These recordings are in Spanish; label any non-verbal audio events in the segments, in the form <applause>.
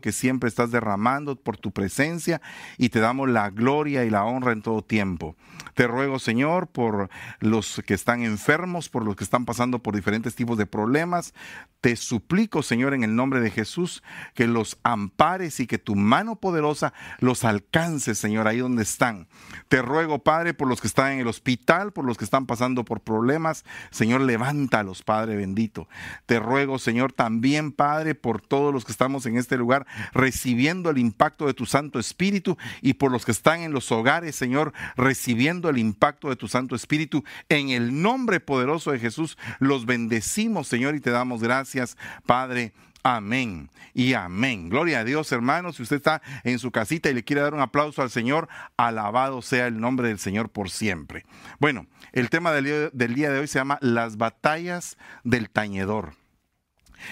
que siempre estás derramando por tu presencia y te damos la gloria y la honra en todo tiempo. Te ruego, Señor, por los que están enfermos, por los que están pasando por diferentes tipos de problemas. Te suplico, Señor, en el nombre de Jesús, que los ampares y que tu mano poderosa los alcance, Señor, ahí donde están. Te ruego, Padre, por los que están en el hospital, por los que están pasando por problemas. Señor, levántalos, Padre bendito. Te ruego, Señor, también, Padre, por todos los que estamos en este lugar recibiendo el impacto de tu Santo Espíritu y por los que están en los hogares, Señor, recibiendo el impacto de tu Santo Espíritu. En el nombre poderoso de Jesús, los bendecimos, Señor, y te damos gracias, Padre. Amén y amén. Gloria a Dios, hermanos. Si usted está en su casita y le quiere dar un aplauso al Señor, alabado sea el nombre del Señor por siempre. Bueno, el tema del día de hoy se llama Las batallas del tañedor.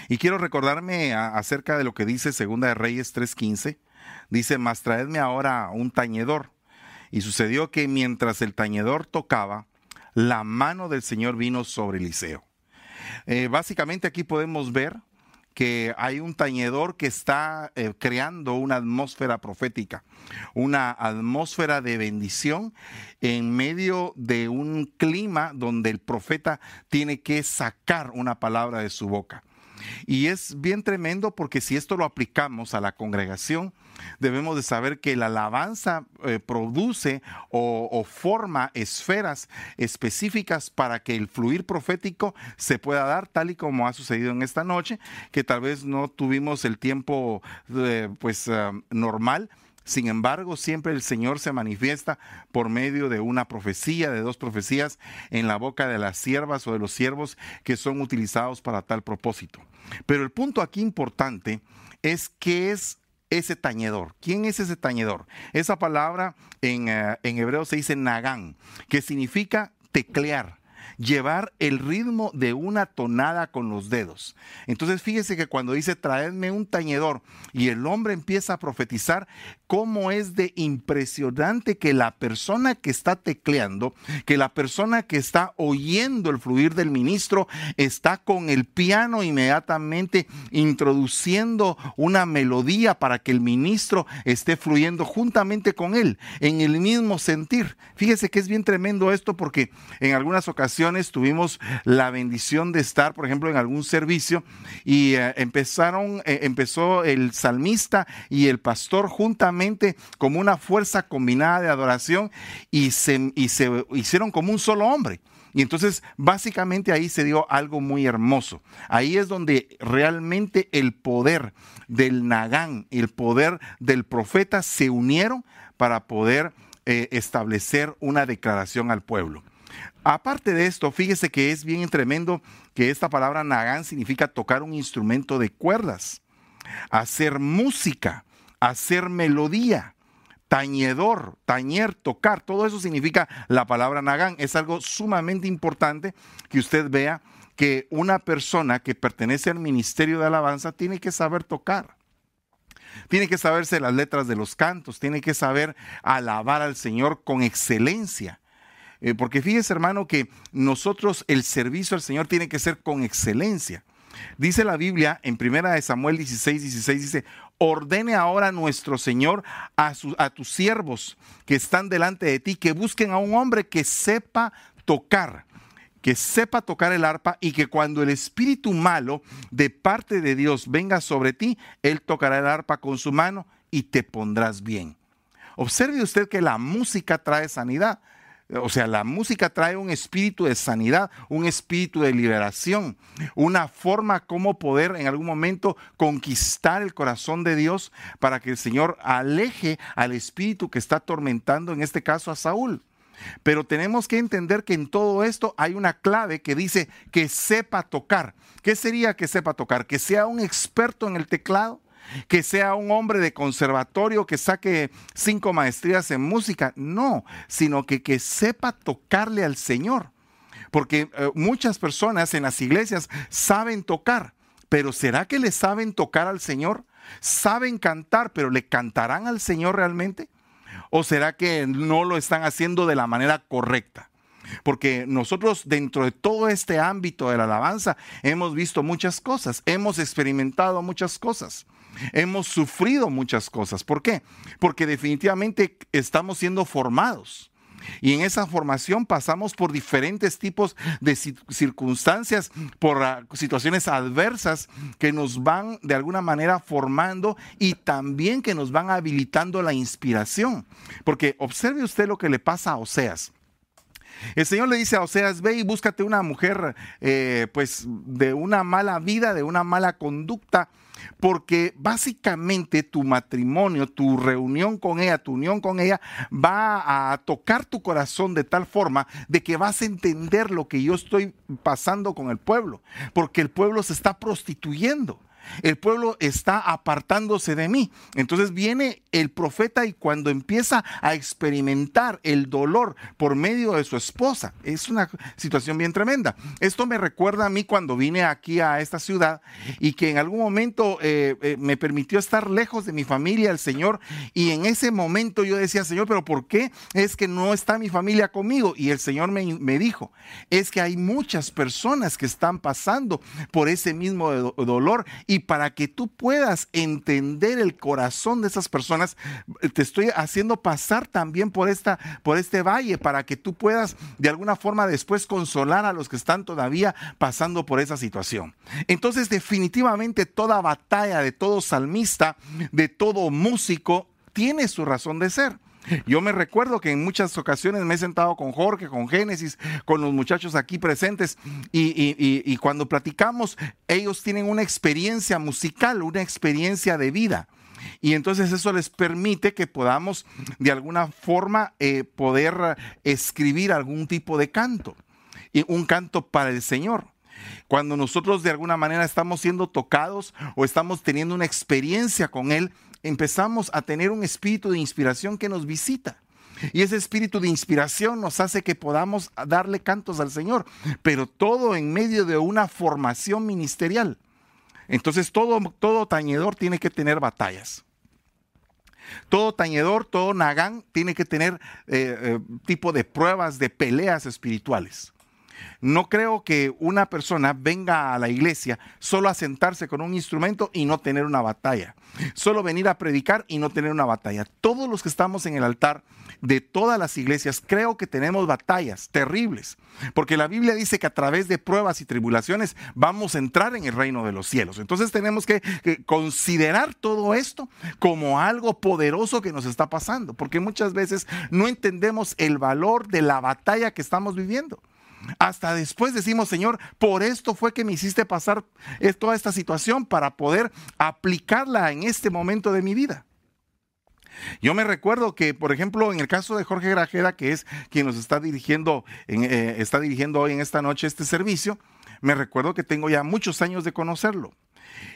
Y quiero recordarme acerca de lo que dice Segunda de Reyes 3:15. Dice, mas traedme ahora un tañedor. Y sucedió que mientras el tañedor tocaba, la mano del Señor vino sobre Eliseo. Eh, básicamente aquí podemos ver que hay un tañedor que está eh, creando una atmósfera profética, una atmósfera de bendición en medio de un clima donde el profeta tiene que sacar una palabra de su boca. Y es bien tremendo porque si esto lo aplicamos a la congregación, debemos de saber que la alabanza eh, produce o, forma esferas específicas para que el fluir profético se pueda dar tal y como ha sucedido en esta noche, que tal vez no tuvimos el tiempo eh, pues ah, normal sin embargo, siempre el Señor se manifiesta por medio de una profecía, de dos profecías en la boca de las siervas o de los siervos que son utilizados para tal propósito. Pero el punto aquí importante es qué es ese tañedor. ¿Quién es ese tañedor? Esa palabra en, eh, en hebreo se dice nagán, que significa teclear llevar el ritmo de una tonada con los dedos. Entonces fíjese que cuando dice traedme un tañedor y el hombre empieza a profetizar, cómo es de impresionante que la persona que está tecleando, que la persona que está oyendo el fluir del ministro, está con el piano inmediatamente introduciendo una melodía para que el ministro esté fluyendo juntamente con él, en el mismo sentir. Fíjese que es bien tremendo esto porque en algunas ocasiones tuvimos la bendición de estar, por ejemplo, en algún servicio y eh, empezaron, eh, empezó el salmista y el pastor juntamente como una fuerza combinada de adoración y se, y se hicieron como un solo hombre. Y entonces básicamente ahí se dio algo muy hermoso. Ahí es donde realmente el poder del Nagán, el poder del profeta se unieron para poder eh, establecer una declaración al pueblo. Aparte de esto, fíjese que es bien tremendo que esta palabra Nagán significa tocar un instrumento de cuerdas, hacer música hacer melodía, tañedor, tañer, tocar, todo eso significa la palabra nagán. Es algo sumamente importante que usted vea que una persona que pertenece al ministerio de alabanza tiene que saber tocar. Tiene que saberse las letras de los cantos, tiene que saber alabar al Señor con excelencia. Eh, porque fíjese, hermano, que nosotros el servicio al Señor tiene que ser con excelencia. Dice la Biblia en primera de Samuel 16, 16, dice, ordene ahora nuestro Señor a, a tus siervos que están delante de ti, que busquen a un hombre que sepa tocar que sepa tocar el arpa y que cuando el espíritu malo de parte de Dios venga sobre ti, él tocará el arpa con su mano y te pondrás bien. Observe usted que la música trae sanidad. O sea, la música trae un espíritu de sanidad, un espíritu de liberación, una forma como poder en algún momento conquistar el corazón de Dios para que el Señor aleje al espíritu que está atormentando, en este caso a Saúl. Pero tenemos que entender que en todo esto hay una clave que dice que sepa tocar. ¿Qué sería que sepa tocar? Que sea un experto en el teclado, que sea un hombre de conservatorio que saque cinco maestrías en música, no, sino que, que sepa tocarle al Señor. Porque eh, muchas personas en las iglesias saben tocar, pero ¿será que le saben tocar al Señor? Saben cantar, pero ¿le cantarán al Señor realmente? ¿O será que no lo están haciendo de la manera correcta? Porque nosotros dentro de todo este ámbito de la alabanza hemos visto muchas cosas, hemos experimentado muchas cosas. Hemos sufrido muchas cosas. ¿Por qué? Porque definitivamente estamos siendo formados. Y en esa formación pasamos por diferentes tipos de circunstancias, por ah, situaciones adversas que nos van de alguna manera formando y también que nos van habilitando la inspiración. Porque observe usted lo que le pasa a Oseas. El Señor le dice a Oseas, ve y búscate una mujer eh, pues de una mala vida, de una mala conducta, porque básicamente tu matrimonio, tu reunión con ella, tu unión con ella va a tocar tu corazón de tal forma de que vas a entender lo que yo estoy pasando con el pueblo, porque el pueblo se está prostituyendo. El pueblo está apartándose de mí. Entonces viene el profeta y cuando empieza a experimentar el dolor por medio de su esposa, es una situación bien tremenda. Esto me recuerda a mí cuando vine aquí a esta ciudad y que en algún momento eh, eh, me permitió estar lejos de mi familia, el Señor, y en ese momento yo decía, Señor, pero ¿por qué es que no está mi familia conmigo? Y el Señor me, me dijo, es que hay muchas personas que están pasando por ese mismo dolor para que tú puedas entender el corazón de esas personas, te estoy haciendo pasar también por, esta, por este valle para que tú puedas de alguna forma después consolar a los que están todavía pasando por esa situación. Entonces definitivamente toda batalla de todo salmista, de todo músico, tiene su razón de ser. Yo me recuerdo que en muchas ocasiones me he sentado con Jorge, con Génesis, con los muchachos aquí presentes y, cuando platicamos, ellos tienen una experiencia musical, una experiencia de vida. Y entonces eso les permite que podamos de alguna forma eh, poder escribir algún tipo de canto, un canto para el Señor. Cuando nosotros de alguna manera estamos siendo tocados o estamos teniendo una experiencia con Él, empezamos a tener un espíritu de inspiración que nos visita. Y ese espíritu de inspiración nos hace que podamos darle cantos al Señor, pero todo en medio de una formación ministerial. Entonces todo, todo tañedor tiene que tener batallas. Todo tañedor, todo nagán tiene que tener eh, eh, tipo de pruebas, de peleas espirituales. No creo que una persona venga a la iglesia solo a sentarse con un instrumento y no tener una batalla. Solo venir a predicar y no tener una batalla. Todos los que estamos en el altar de todas las iglesias, creo que tenemos batallas terribles. Porque la Biblia dice que a través de pruebas y tribulaciones vamos a entrar en el reino de los cielos. Entonces tenemos que, considerar todo esto como algo poderoso que nos está pasando. Porque muchas veces no entendemos el valor de la batalla que estamos viviendo. Hasta después decimos, Señor, por esto fue que me hiciste pasar toda esta situación para poder aplicarla en este momento de mi vida. Yo me recuerdo que, por ejemplo, en el caso de Jorge Grajeda, que es quien nos está dirigiendo, eh, está dirigiendo hoy en esta noche este servicio, me recuerdo que tengo ya muchos años de conocerlo.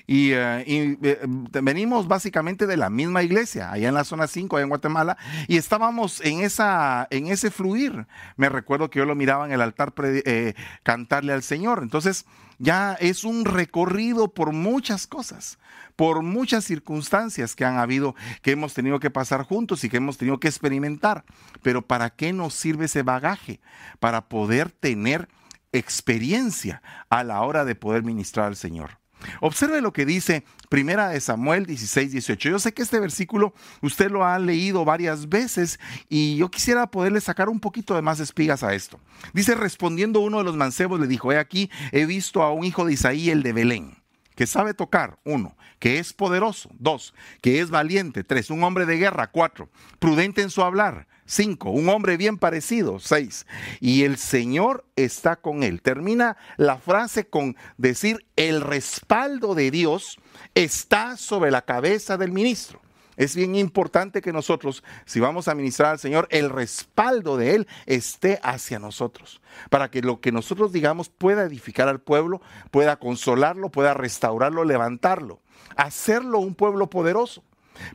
Y, eh, eh, venimos básicamente de la misma iglesia, allá en la zona 5, allá en Guatemala, y estábamos en, esa, en ese fluir. Me recuerdo que yo lo miraba en el altar eh, cantarle al Señor. Entonces, ya es un recorrido por muchas cosas, por muchas circunstancias que han habido, que hemos tenido que pasar juntos y que hemos tenido que experimentar. Pero ¿para qué nos sirve ese bagaje? Para poder tener experiencia a la hora de poder ministrar al Señor. Observe lo que dice Primera de Samuel 16, 18. Yo sé que este versículo usted lo ha leído varias veces y yo quisiera poderle sacar un poquito de más espigas a esto. Dice, respondiendo uno de los mancebos, le dijo, he aquí, he visto a un hijo de Isaí, el de Belén que sabe tocar, uno, que es poderoso, dos, que es valiente, tres, un hombre de guerra, cuatro, prudente en su hablar, cinco, un hombre bien parecido, seis, y el Señor está con él. Termina la frase con decir, el respaldo de Dios está sobre la cabeza del ministro. Es bien importante que nosotros, si vamos a ministrar al Señor, el respaldo de Él esté hacia nosotros, para que lo que nosotros digamos pueda edificar al pueblo, pueda consolarlo, pueda restaurarlo, levantarlo, hacerlo un pueblo poderoso.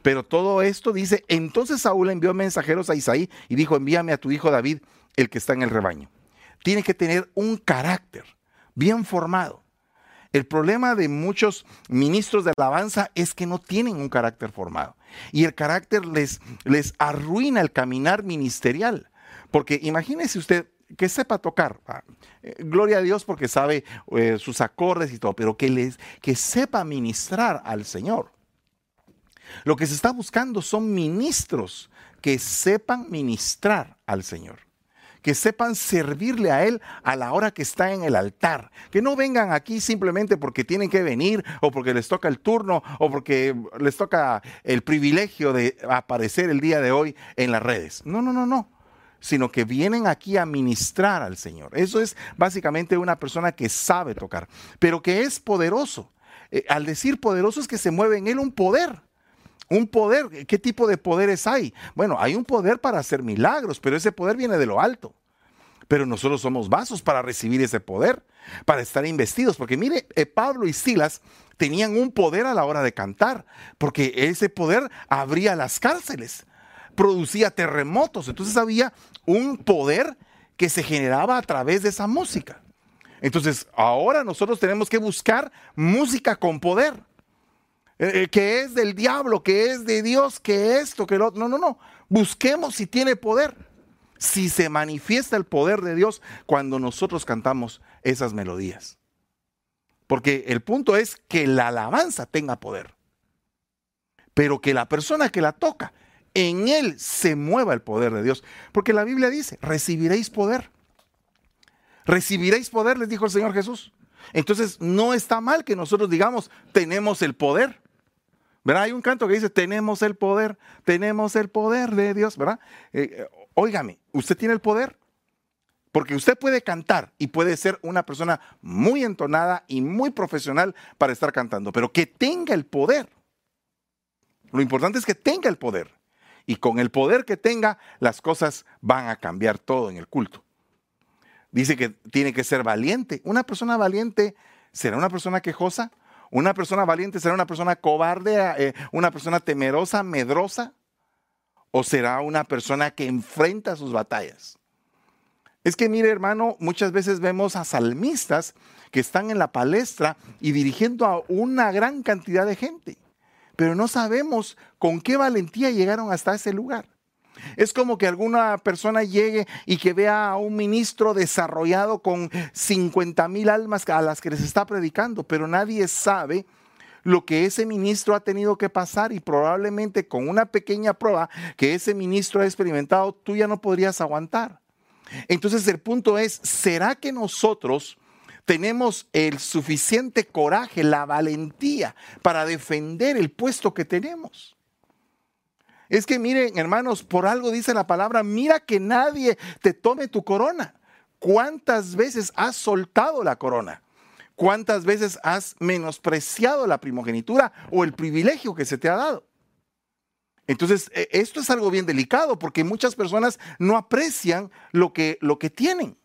Pero todo esto dice, entonces Saúl envió mensajeros a Isaí y dijo, envíame a tu hijo David, el que está en el rebaño. Tiene que tener un carácter bien formado. El problema de muchos ministros de alabanza es que no tienen un carácter formado. Y el carácter les, les arruina el caminar ministerial. Porque imagínese usted que sepa tocar. Eh, gloria a Dios porque sabe eh, sus acordes y todo, pero que, les, que sepa ministrar al Señor. Lo que se está buscando son ministros que sepan ministrar al Señor que sepan servirle a Él a la hora que está en el altar. Que no vengan aquí simplemente porque tienen que venir o porque les toca el turno o porque les toca el privilegio de aparecer el día de hoy en las redes. No, no, no, no. Sino que vienen aquí a ministrar al Señor. Eso es básicamente una persona que sabe tocar, pero que es poderoso. Eh, al decir poderoso es que se mueve en Él un poder un poder. ¿Qué tipo de poderes hay? Bueno, hay un poder para hacer milagros, pero ese poder viene de lo alto. Pero nosotros somos vasos para recibir ese poder, para estar investidos. Porque mire, eh, Pablo y Silas tenían un poder a la hora de cantar, porque ese poder abría las cárceles, producía terremotos. Entonces había un poder que se generaba a través de esa música. Entonces, ahora nosotros tenemos que buscar música con poder. Eh, eh, que es del diablo, que es de Dios, que esto, que lo otro. No, no, no. Busquemos si tiene poder. Si se manifiesta el poder de Dios cuando nosotros cantamos esas melodías. Porque el punto es que la alabanza tenga poder. Pero que la persona que la toca, en él se mueva el poder de Dios. Porque la Biblia dice, recibiréis poder. Recibiréis poder, les dijo el Señor Jesús. Entonces no está mal que nosotros digamos, tenemos el poder. ¿Verdad? Hay un canto que dice, tenemos el poder, tenemos el poder de Dios, ¿verdad? Eh, ¿usted tiene el poder? Porque usted puede cantar y puede ser una persona muy entonada y muy profesional para estar cantando, pero que tenga el poder. Lo importante es que tenga el poder. Y con el poder que tenga, las cosas van a cambiar todo en el culto. Dice que tiene que ser valiente. Una persona valiente será una persona quejosa. ¿Una persona valiente será una persona cobarde, eh, una persona temerosa, medrosa? ¿O será una persona que enfrenta sus batallas? Es que mire hermano, muchas veces vemos a salmistas que están en la palestra y dirigiendo a una gran cantidad de gente, pero no sabemos con qué valentía llegaron hasta ese lugar. Es como que alguna persona llegue y que vea a un ministro desarrollado con 50 mil almas a las que les está predicando, pero nadie sabe lo que ese ministro ha tenido que pasar y probablemente con una pequeña prueba que ese ministro ha experimentado, tú ya no podrías aguantar. Entonces el punto es, ¿será que nosotros tenemos el suficiente coraje, la valentía para defender el puesto que tenemos? Es que miren, hermanos, por algo dice la palabra, mira que nadie te tome tu corona. ¿Cuántas veces has soltado la corona? ¿Cuántas veces has menospreciado la primogenitura o el privilegio que se te ha dado? Entonces, e, esto es algo bien delicado porque muchas personas no aprecian lo que, lo que tienen.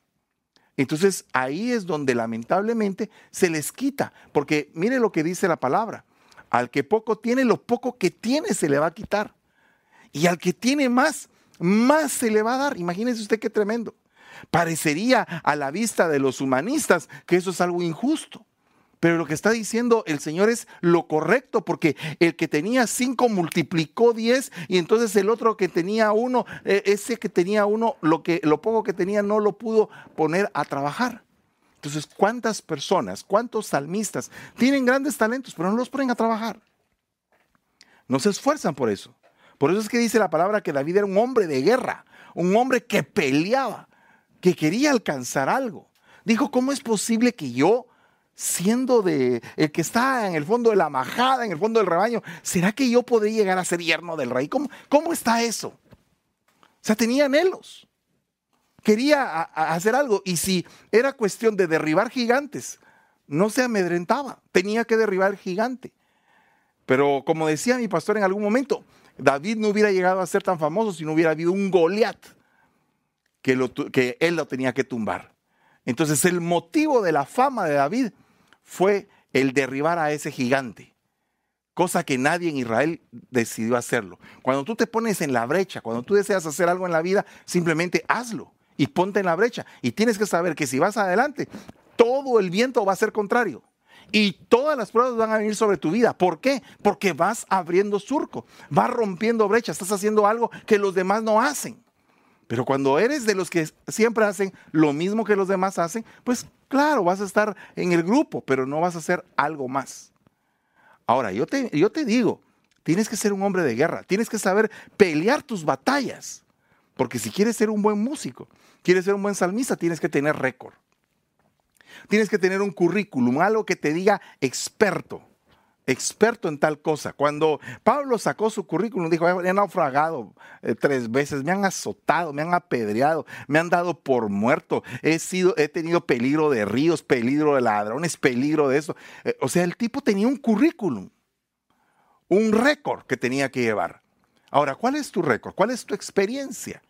Entonces, ahí es donde lamentablemente se les quita, porque mire lo que dice la palabra. Al que poco tiene, lo poco que tiene se le va a quitar. Y al que tiene más, más se le va a dar. Imagínese usted qué tremendo. Parecería a la vista de los humanistas que eso es algo injusto. Pero lo que está diciendo el Señor es lo correcto, porque el que tenía cinco multiplicó diez y entonces el otro que tenía uno, e, ese que tenía uno, lo, que, lo poco que tenía no lo pudo poner a trabajar. Entonces, ¿cuántas personas, cuántos salmistas tienen grandes talentos, pero no los ponen a trabajar? No se esfuerzan por eso. Por eso es que dice la palabra que David era un hombre de guerra, un hombre que peleaba, que quería alcanzar algo. Dijo, ¿cómo es posible que yo, siendo de el que está en el fondo de la majada, en el fondo del rebaño, ¿será que yo podría llegar a ser yerno del rey? ¿Cómo, cómo está eso? O sea, tenía anhelos. Quería hacer algo. Y si era cuestión de derribar gigantes, no se amedrentaba. Tenía que derribar gigante. Pero como decía mi pastor en algún momento, David no hubiera llegado a ser tan famoso si no hubiera habido un Goliat que, que él lo tenía que tumbar. Entonces el motivo de la fama de David fue el derribar a ese gigante, cosa que nadie en Israel decidió hacerlo. Cuando tú te pones en la brecha, cuando tú deseas hacer algo en la vida, simplemente hazlo y ponte en la brecha. Y tienes que saber que si vas adelante, todo el viento va a ser contrario. Y todas las pruebas van a venir sobre tu vida. ¿Por qué? Porque vas abriendo surco, vas rompiendo brechas, estás haciendo algo que los demás no hacen. Pero cuando eres de los que siempre hacen lo mismo que los demás hacen, pues claro, vas a estar en el grupo, pero no vas a hacer algo más. Ahora, yo te, yo te digo, Tienes que ser un hombre de guerra, tienes que saber pelear tus batallas. Porque si quieres ser un buen músico, quieres ser un buen salmista, tienes que tener récord. Tienes que tener un currículum, algo que te diga experto experto en tal cosa. Cuando Pablo sacó su currículum, dijo, he naufragado eh, tres veces, me han azotado, me han apedreado, me han dado por muerto, he, sido, he tenido peligro de ríos, peligro de ladrones, peligro de eso. Eh, o sea, el tipo tenía un currículum, un récord que tenía que llevar. Ahora, ¿cuál es tu récord? ¿Cuál es tu experiencia?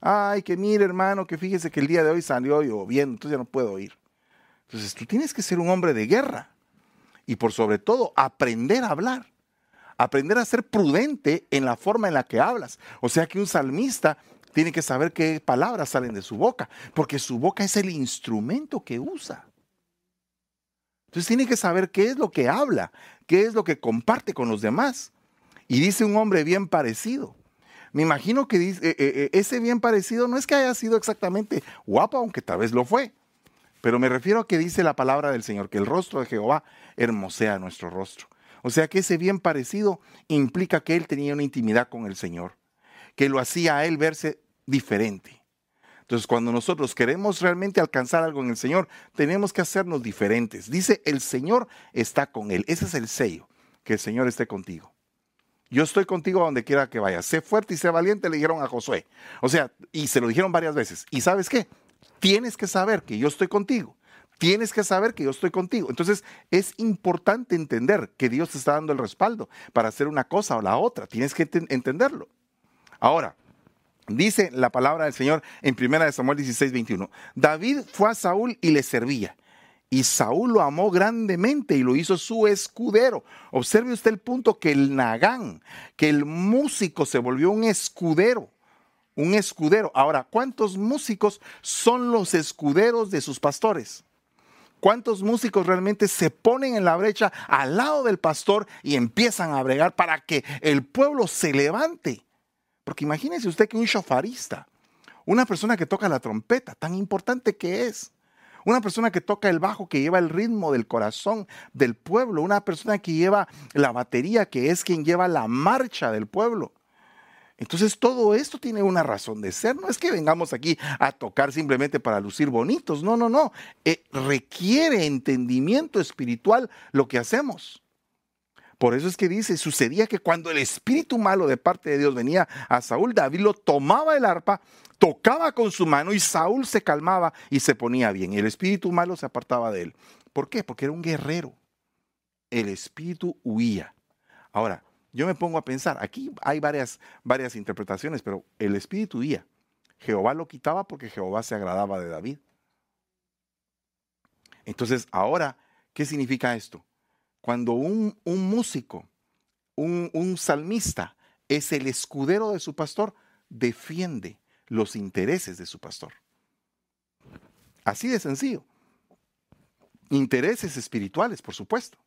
Ay, que mire hermano, que fíjese que el día de hoy salió lloviendo, entonces ya no puedo ir. Entonces tú tienes que ser un hombre de guerra y por sobre todo aprender a hablar, aprender a ser prudente en la forma en la que hablas. O sea que un salmista tiene que saber qué palabras salen de su boca, porque su boca es el instrumento que usa. Entonces tiene que saber qué es lo que habla, qué es lo que comparte con los demás. Y dice un hombre bien parecido. Me imagino que eh, eh, eh, ese bien parecido no es que haya sido exactamente guapo, aunque tal vez lo fue. Pero me refiero a que dice la palabra del Señor, que el rostro de Jehová hermosea nuestro rostro. O sea que ese bien parecido implica que él tenía una intimidad con el Señor, que lo hacía a él verse diferente. Entonces, cuando nosotros queremos realmente alcanzar algo en el Señor, tenemos que hacernos diferentes. Dice, el Señor está con él. Ese es el sello, que el Señor esté contigo. Yo estoy contigo a donde quiera que vayas. Sé fuerte y sé valiente, le dijeron a Josué. O sea, y se lo dijeron varias veces. ¿Y sabes qué? Tienes que saber que yo estoy contigo. Tienes que saber que yo estoy contigo. Entonces es importante entender que Dios te está dando el respaldo para hacer una cosa o la otra. Tienes que entenderlo. Ahora, dice la palabra del Señor en 1 Samuel 16, 21. David fue a Saúl y le servía. Y Saúl lo amó grandemente y lo hizo su escudero. Observe usted el punto que el Nagán, que el músico se volvió un escudero un escudero. Ahora, ¿cuántos músicos son los escuderos de sus pastores? ¿Cuántos músicos realmente se ponen en la brecha al lado del pastor y empiezan a bregar para que el pueblo se levante? Porque imagínese usted que un shofarista, una persona que toca la trompeta, tan importante que es, una persona que toca el bajo, que lleva el ritmo del corazón del pueblo, una persona que lleva la batería, que es quien lleva la marcha del pueblo. Entonces todo esto tiene una razón de ser. No es que vengamos aquí a tocar simplemente para lucir bonitos. No, no, no. Eh, requiere entendimiento espiritual lo que hacemos. Por eso es que dice, sucedía que cuando el espíritu malo de parte de Dios venía a Saúl, David lo tomaba el arpa, tocaba con su mano y Saúl se calmaba y se ponía bien. Y el espíritu malo se apartaba de él. ¿Por qué? Porque era un guerrero. El espíritu huía. Ahora, yo me pongo a pensar, aquí hay varias, varias interpretaciones, pero el espíritu huía. Jehová lo quitaba porque Jehová se agradaba de David. Entonces, ahora, ¿qué significa esto? Cuando un, un músico, un, un salmista, es el escudero de su pastor, defiende los intereses de su pastor. Así de sencillo. Intereses espirituales, por supuesto.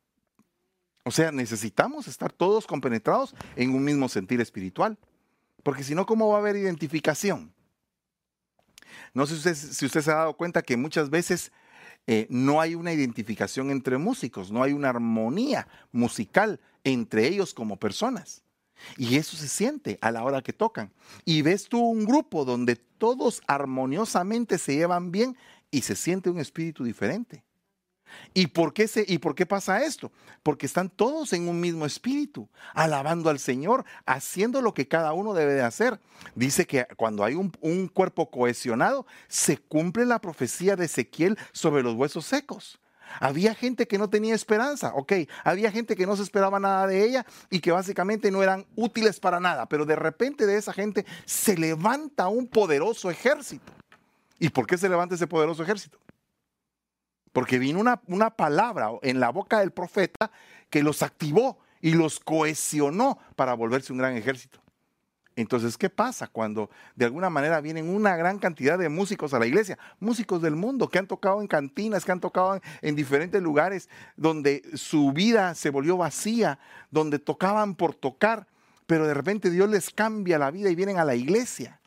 O sea, necesitamos estar todos compenetrados en un mismo sentir espiritual. Porque si no, ¿cómo va a haber identificación? No sé si usted, se ha dado cuenta que muchas veces eh, no hay una identificación entre músicos, no hay una armonía musical entre ellos como personas. Y eso se siente a la hora que tocan. Y ves tú un grupo donde todos armoniosamente se llevan bien y se siente un espíritu diferente. ¿Y por, qué se, ¿Y por qué pasa esto? Porque están todos en un mismo espíritu, alabando al Señor, haciendo lo que cada uno debe de hacer. Dice que cuando hay un, un cuerpo cohesionado, se cumple la profecía de Ezequiel sobre los huesos secos. Había gente que no tenía esperanza, ok, había gente que no se esperaba nada de ella y que básicamente no eran útiles para nada, pero de repente de esa gente se levanta un poderoso ejército. ¿Y por qué se levanta ese poderoso ejército? Porque vino una, una palabra en la boca del profeta que los activó y los cohesionó para volverse un gran ejército. Entonces, ¿qué pasa cuando de alguna manera vienen una gran cantidad de músicos a la iglesia? Músicos del mundo que han tocado en cantinas, que han tocado en, diferentes lugares donde su vida se volvió vacía, donde tocaban por tocar, pero de repente Dios les cambia la vida y vienen a la iglesia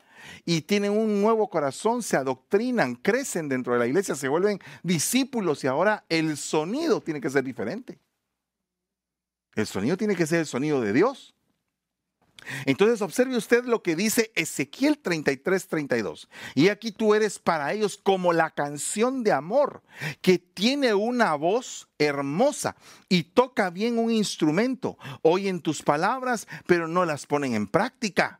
y tienen un nuevo corazón, se adoctrinan, crecen dentro de la iglesia, se vuelven discípulos y ahora el sonido tiene que ser diferente. El sonido tiene que ser el sonido de Dios. Entonces observe usted lo que dice Ezequiel 33, 32. Y aquí tú eres para ellos como la canción de amor, que tiene una voz hermosa y toca bien un instrumento. Oyen tus palabras, pero no las ponen en práctica.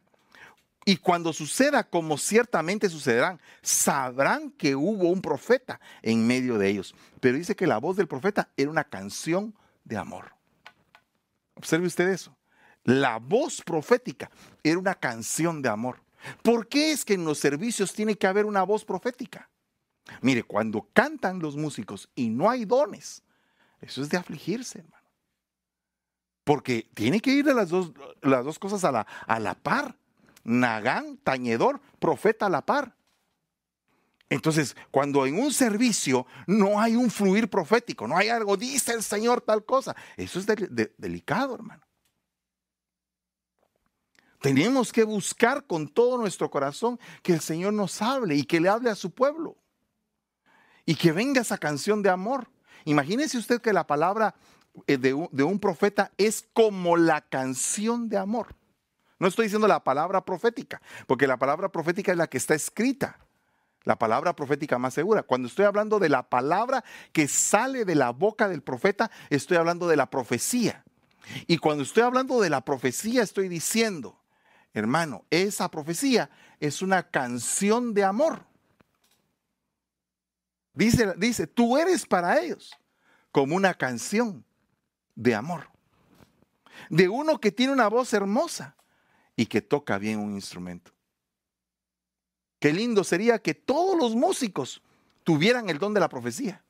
Y cuando suceda, como ciertamente sucederán, sabrán que hubo un profeta en medio de ellos. Pero dice que la voz del profeta era una canción de amor. Observe usted eso. La voz profética era una canción de amor. ¿Por qué es que en los servicios tiene que haber una voz profética? Mire, cuando cantan los músicos y no hay dones, eso es de afligirse, hermano. Porque tiene que ir las dos, las dos cosas a la, a la par. Nagán, tañedor, profeta a la par. Entonces, cuando en un servicio no hay un fluir profético, no hay algo, dice el Señor tal cosa, eso es delicado, hermano. Tenemos que buscar con todo nuestro corazón que el Señor nos hable y que le hable a su pueblo. Y que venga esa canción de amor. Imagínese usted que la palabra eh, de un, de un profeta es como la canción de amor. No estoy diciendo la palabra profética, porque la palabra profética es la que está escrita. La palabra profética más segura. Cuando estoy hablando de la palabra que sale de la boca del profeta, estoy hablando de la profecía. Y cuando estoy hablando de la profecía, estoy diciendo, hermano, esa profecía es una canción de amor. Dice, dice, tú eres para ellos como una canción de amor. De uno que tiene una voz hermosa y que toca bien un instrumento. Qué lindo sería que todos los músicos tuvieran el don de la profecía.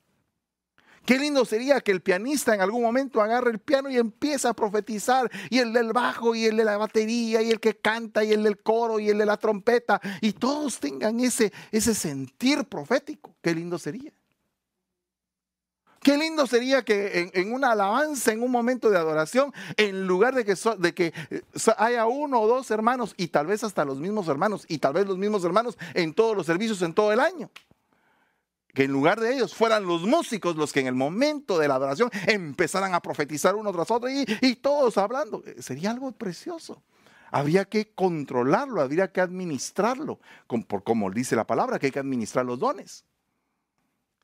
Qué lindo sería que el pianista en algún momento agarre el piano y empiece a profetizar, y el del bajo, y el de la batería, y el que canta, y el del coro, y el de la trompeta, y todos tengan ese, ese sentir profético. Qué lindo sería. Qué lindo sería que en, una alabanza, en un momento de adoración, en lugar de que, eh, haya uno o dos hermanos, y tal vez hasta los mismos hermanos, y tal vez los mismos hermanos en todos los servicios en todo el año, que en lugar de ellos fueran los músicos los que en el momento de la adoración empezaran a profetizar uno tras otro y, y todos hablando, eh, sería algo precioso. Habría que controlarlo, habría que administrarlo, por como dice la palabra, que hay que administrar los dones.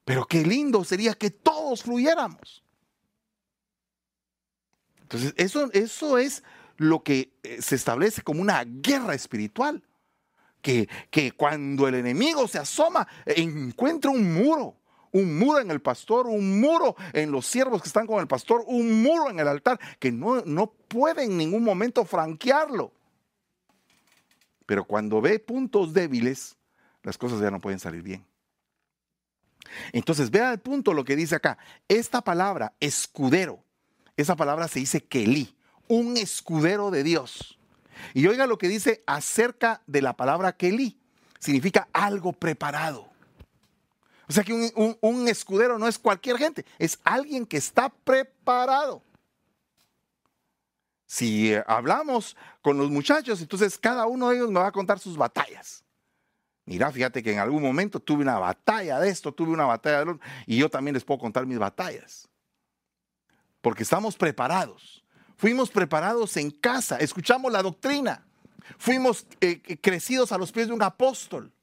Pero qué lindo sería que todos fluyéramos. Entonces, eso, eso es lo que eh, se establece como una guerra espiritual. Que, que cuando el enemigo se asoma, encuentra un muro. Un muro en el pastor, un muro en los siervos que están con el pastor, un muro en el altar, que no, no puede en ningún momento franquearlo. Pero cuando ve puntos débiles, las cosas ya no pueden salir bien. Entonces, vea el punto lo que dice acá. Esta palabra, escudero, esa palabra se dice Kelí, un escudero de Dios. Y oiga lo que dice acerca de la palabra Kelí. Significa algo preparado. O sea que un, un, escudero no es cualquier gente, es alguien que está preparado. Si hablamos con los muchachos, entonces cada uno de ellos me va a contar sus batallas. Mira, fíjate que en algún momento tuve una batalla de esto, tuve una batalla de otro, y yo también les puedo contar mis batallas. Porque estamos preparados. Fuimos preparados en casa, escuchamos la doctrina, fuimos eh, eh, crecidos a los pies de un apóstol.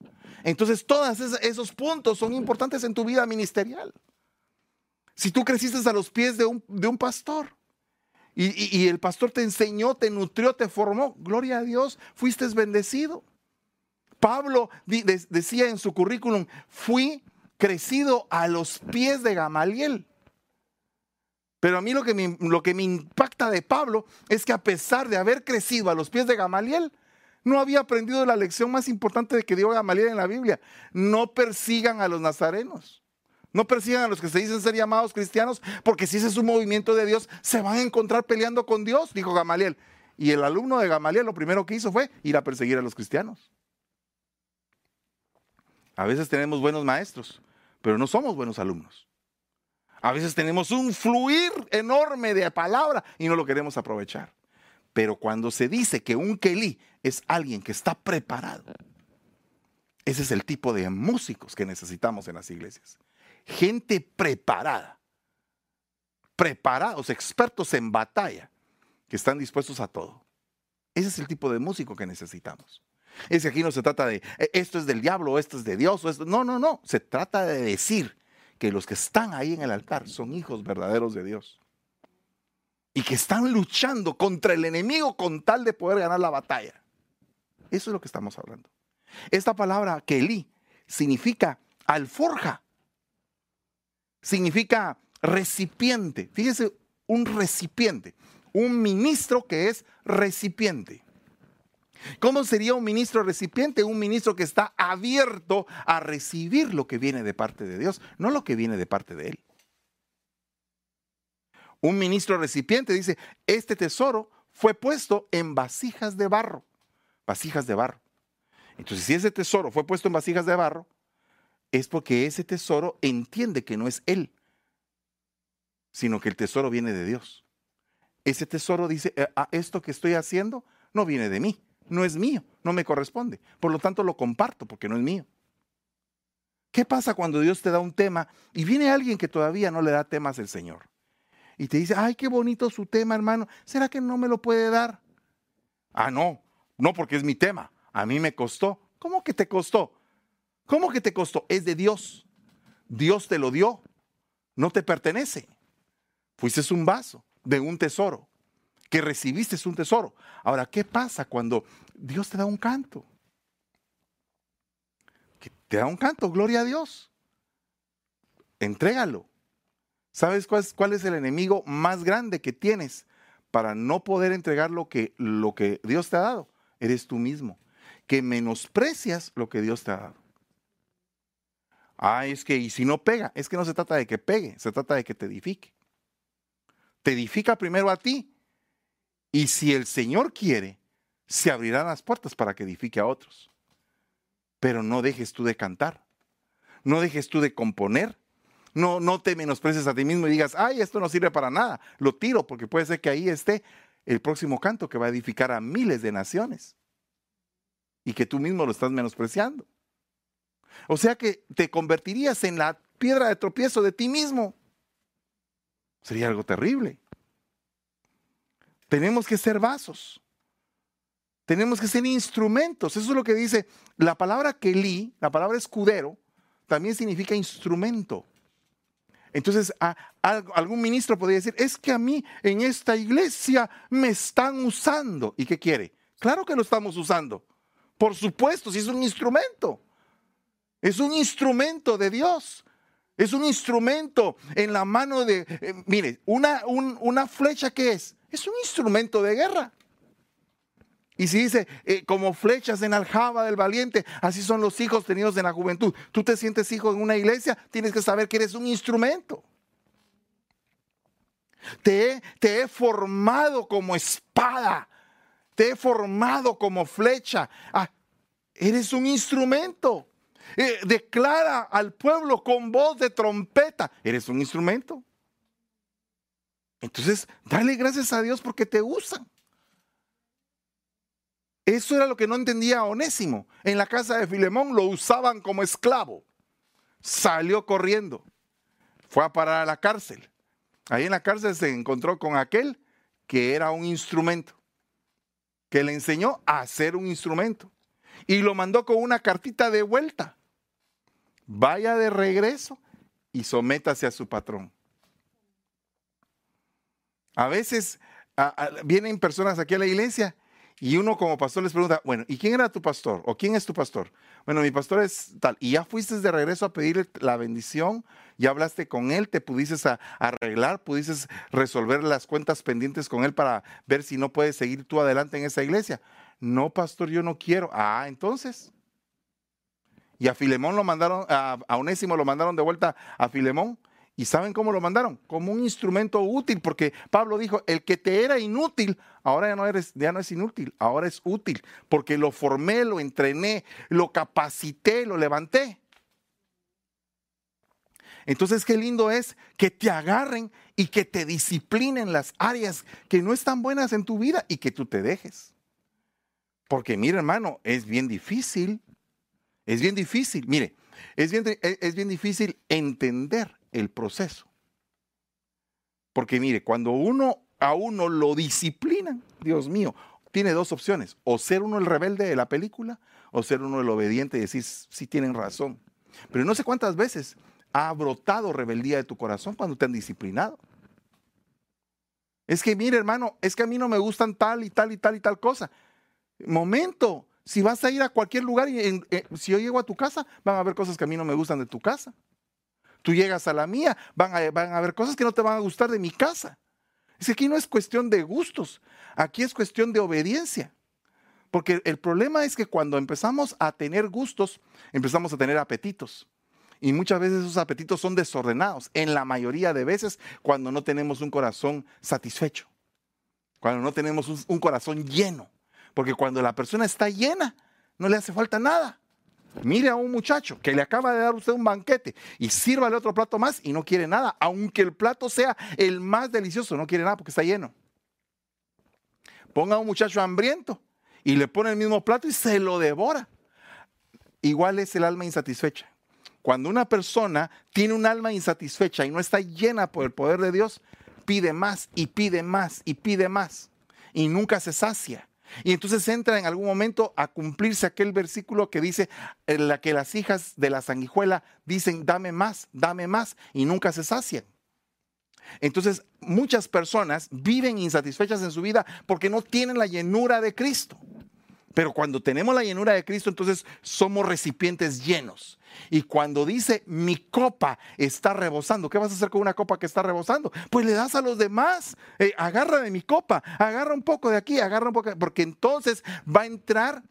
Entonces, todos esos puntos son importantes en tu vida ministerial. Si tú creciste a los pies de un, de un pastor y, y el pastor te enseñó, te nutrió, te formó, gloria a Dios, fuiste bendecido. Pablo decía en su currículum, fui crecido a los pies de Gamaliel. Pero a mí lo que, me, lo que me impacta de Pablo es que a pesar de haber crecido a los pies de Gamaliel, no había aprendido la lección más importante de que dio Gamaliel en la Biblia. No persigan a los nazarenos. No persigan a los que se dicen ser llamados cristianos, porque si ese es un movimiento de Dios, se van a encontrar peleando con Dios, dijo Gamaliel. Y el alumno de Gamaliel lo primero que hizo fue ir a perseguir a los cristianos. A veces tenemos buenos maestros, pero no somos buenos alumnos. A veces tenemos un fluir enorme de palabra y no lo queremos aprovechar. Pero cuando se dice que un Kelí es alguien que está preparado, ese es el tipo de músicos que necesitamos en las iglesias. Gente preparada, preparados, expertos en batalla, que están dispuestos a todo. Ese es el tipo de músico que necesitamos. Es que aquí no se trata de "E- esto es del diablo, esto es de Dios, o esto. No, no, no. Se trata de decir que los que están ahí en el altar son hijos verdaderos de Dios. Y que están luchando contra el enemigo con tal de poder ganar la batalla. Eso es lo que estamos hablando. Esta palabra Kelí significa alforja. Significa recipiente. Fíjese, un recipiente. Un ministro que es recipiente. ¿Cómo sería un ministro recipiente? Un ministro que está abierto a recibir lo que viene de parte de Dios, no lo que viene de parte de él. Un ministro recipiente dice, este tesoro fue puesto en vasijas de barro, vasijas de barro. Entonces, si ese tesoro fue puesto en vasijas de barro, es porque ese tesoro entiende que no es él, sino que el tesoro viene de Dios. Ese tesoro dice, "Eh, ah, esto que estoy haciendo no viene de mí, no es mío, no me corresponde. Por lo tanto, lo comparto porque no es mío. ¿Qué pasa cuando Dios te da un tema y viene alguien que todavía no le da temas al Señor? Y te dice, ay, qué bonito su tema, hermano. ¿Será que no me lo puede dar? Ah, no, no porque es mi tema. A mí me costó. ¿Cómo que te costó? ¿Cómo que te costó? Es de Dios. Dios te lo dio. No te pertenece. Fuiste un vaso de un tesoro. Que recibiste un tesoro. Ahora, ¿qué pasa cuando Dios te da un canto? Que te da un canto, gloria a Dios. Entrégalo. ¿Sabes cuál es, cuál es el enemigo más grande que tienes para no poder entregar lo que, lo que Dios te ha dado? Eres tú mismo, que menosprecias lo que Dios te ha dado. Ah, es que, y si no pega, es que no se trata de que pegue, se trata de que te edifique. Te edifica primero a ti. Y si el Señor quiere, se abrirán las puertas para que edifique a otros. Pero no dejes tú de cantar. No dejes tú de componer. No, no te menosprecies a ti mismo y digas, ay, esto no sirve para nada. Lo tiro porque puede ser que ahí esté el próximo canto que va a edificar a miles de naciones. Y que tú mismo lo estás menospreciando. O sea que te convertirías en la piedra de tropiezo de ti mismo. Sería algo terrible. Tenemos que ser vasos. Tenemos que ser instrumentos. Eso es lo que dice la palabra kelí, la palabra escudero, también significa instrumento. Entonces, algún ministro podría decir, es que a mí en esta iglesia me están usando. ¿Y qué quiere? Claro que lo estamos usando. Por supuesto, si es un instrumento. Es un instrumento de Dios. Es un instrumento en la mano de... eh, mire, una, un- una flecha que es, es un instrumento de guerra. Y si dice, eh, como flechas en aljaba del valiente, así son los hijos tenidos en la juventud. Tú te sientes hijo en una iglesia, tienes que saber que eres un instrumento. Te he, formado como espada, te he formado como flecha. Ah, eres un instrumento. Eh, declara al pueblo con voz de trompeta, eres un instrumento. Entonces, dale gracias a Dios porque te usan. Eso era lo que no entendía Onésimo. En la casa de Filemón lo usaban como esclavo. Salió corriendo. Fue a parar a la cárcel. Ahí en la cárcel se encontró con aquel que era un instrumento. Que le enseñó a hacer un instrumento. Y lo mandó con una cartita de vuelta. Vaya de regreso y sométase a su patrón. A veces vienen personas aquí a la iglesia y uno como pastor les pregunta, bueno, ¿y quién era tu pastor? ¿O quién es tu pastor? Bueno, mi pastor es tal. ¿Y ya fuiste de regreso a pedirle la bendición? ¿Ya hablaste con él? ¿Te pudiste arreglar? ¿Pudiste resolver las cuentas pendientes con él para ver si no puedes seguir tú adelante en esa iglesia? No, pastor, yo no quiero. Ah, entonces. Y a Filemón lo mandaron, a, a Onésimo lo mandaron de vuelta a Filemón. ¿Y saben cómo lo mandaron? Como un instrumento útil, porque Pablo dijo, el que te era inútil, ahora ya no, eres, ya no es inútil, ahora es útil, porque lo formé, lo entrené, lo capacité, lo levanté. Entonces, qué lindo es que te agarren y que te disciplinen las áreas que no están buenas en tu vida y que tú te dejes. Porque mire, hermano, es bien difícil, es bien difícil, mire, es bien, es bien difícil entender el proceso. Porque mire, cuando uno a uno lo disciplinan, Dios mío, tiene dos opciones, o ser uno el rebelde de la película, o ser uno el obediente y decir, sí tienen razón. Pero no sé cuántas veces ha brotado rebeldía de tu corazón cuando te han disciplinado. Es que, mire, hermano, es que a mí no me gustan tal y tal y tal y tal cosa. Momento, si vas a ir a cualquier lugar y eh, si yo llego a tu casa, van a haber cosas que a mí no me gustan de tu casa. Tú llegas a la mía, van a, van a haber cosas que no te van a gustar de mi casa. Es que aquí no es cuestión de gustos, aquí es cuestión de obediencia. Porque el problema es que cuando empezamos a tener gustos, empezamos a tener apetitos. Y muchas veces esos apetitos son desordenados, en la mayoría de veces cuando no tenemos un corazón satisfecho, cuando no tenemos un, corazón lleno. Porque cuando la persona está llena, no le hace falta nada. Mire a un muchacho que le acaba de dar usted un banquete y sírvale otro plato más y no quiere nada, aunque el plato sea el más delicioso, no quiere nada porque está lleno. Ponga a un muchacho hambriento y le pone el mismo plato y se lo devora. Igual es el alma insatisfecha. Cuando una persona tiene un alma insatisfecha y no está llena por el poder de Dios, pide más y pide más y pide más y nunca se sacia. Y entonces entra en algún momento a cumplirse aquel versículo que dice en la que las hijas de la sanguijuela dicen dame más, dame más y nunca se sacian. Entonces muchas personas viven insatisfechas en su vida porque no tienen la llenura de Cristo. Pero cuando tenemos la llenura de Cristo, entonces somos recipientes llenos. Y cuando dice mi copa está rebosando, ¿qué vas a hacer con una copa que está rebosando? Pues le das a los demás. Eh, agarra de mi copa, agarra un poco de aquí, agarra un poco, porque entonces va a entrar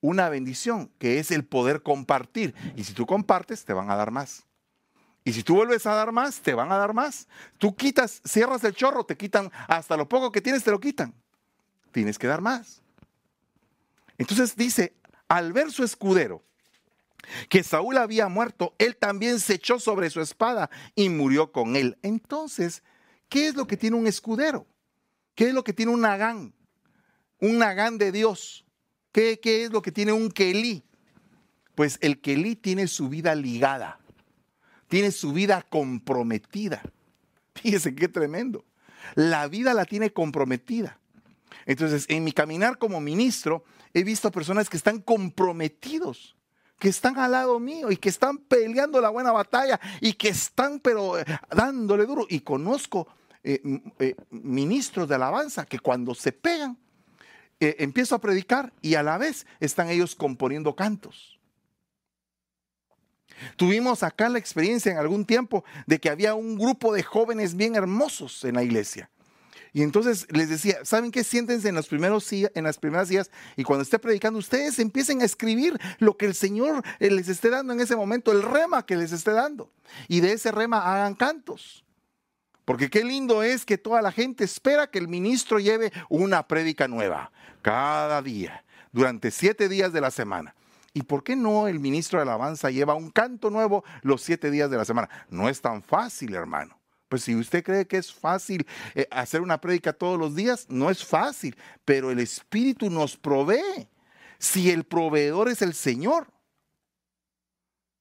una bendición, que es el poder compartir. Y si tú compartes, te van a dar más. Y si tú vuelves a dar más, te van a dar más. Tú quitas, cierras el chorro, te quitan hasta lo poco que tienes, te lo quitan. Tienes que dar más. Entonces dice, al ver su escudero, que Saúl había muerto, él también se echó sobre su espada y murió con él. Entonces, ¿qué es lo que tiene un escudero? ¿Qué es lo que tiene un nagán? Un nagán de Dios. ¿Qué, es lo que tiene un kelí? Pues el kelí tiene su vida ligada, tiene su vida comprometida. Fíjese qué tremendo. La vida la tiene comprometida. Entonces, en mi caminar como ministro, he visto personas que están comprometidos, que están al lado mío y que están peleando la buena batalla y que están, pero eh, dándole duro. Y conozco eh, eh, ministros de alabanza que cuando se pegan, empiezo a predicar y a la vez están ellos componiendo cantos. Tuvimos acá la experiencia en algún tiempo de que había un grupo de jóvenes bien hermosos en la iglesia. Y entonces les decía, ¿saben qué? Siéntense en, los primeros, en las primeras días y cuando esté predicando, ustedes empiecen a escribir lo que el Señor eh, les esté dando en ese momento, el rema que les esté dando. Y de ese rema hagan cantos. Porque qué lindo es que toda la gente espera que el ministro lleve una prédica nueva cada día, durante siete días de la semana. ¿Y por qué no el ministro de alabanza lleva un canto nuevo los siete días de la semana? No es tan fácil, hermano. Pues si usted cree que es fácil eh, hacer una prédica todos los días, no es fácil, pero el Espíritu nos provee. Si el proveedor es el Señor.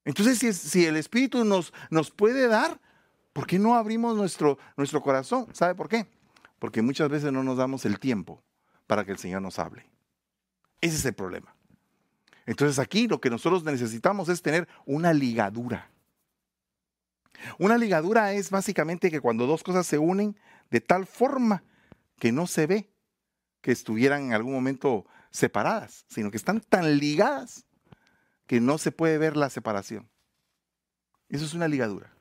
Entonces, si, si el Espíritu nos, nos, puede dar, ¿por qué no abrimos nuestro, nuestro corazón? ¿Sabe por qué? Porque muchas veces no nos damos el tiempo para que el Señor nos hable. Ese es el problema. Entonces aquí lo que nosotros necesitamos es tener una ligadura. Una ligadura es básicamente que cuando dos cosas se unen de tal forma que no se ve que estuvieran en algún momento separadas, sino que están tan ligadas que no se puede ver la separación. Eso es una ligadura.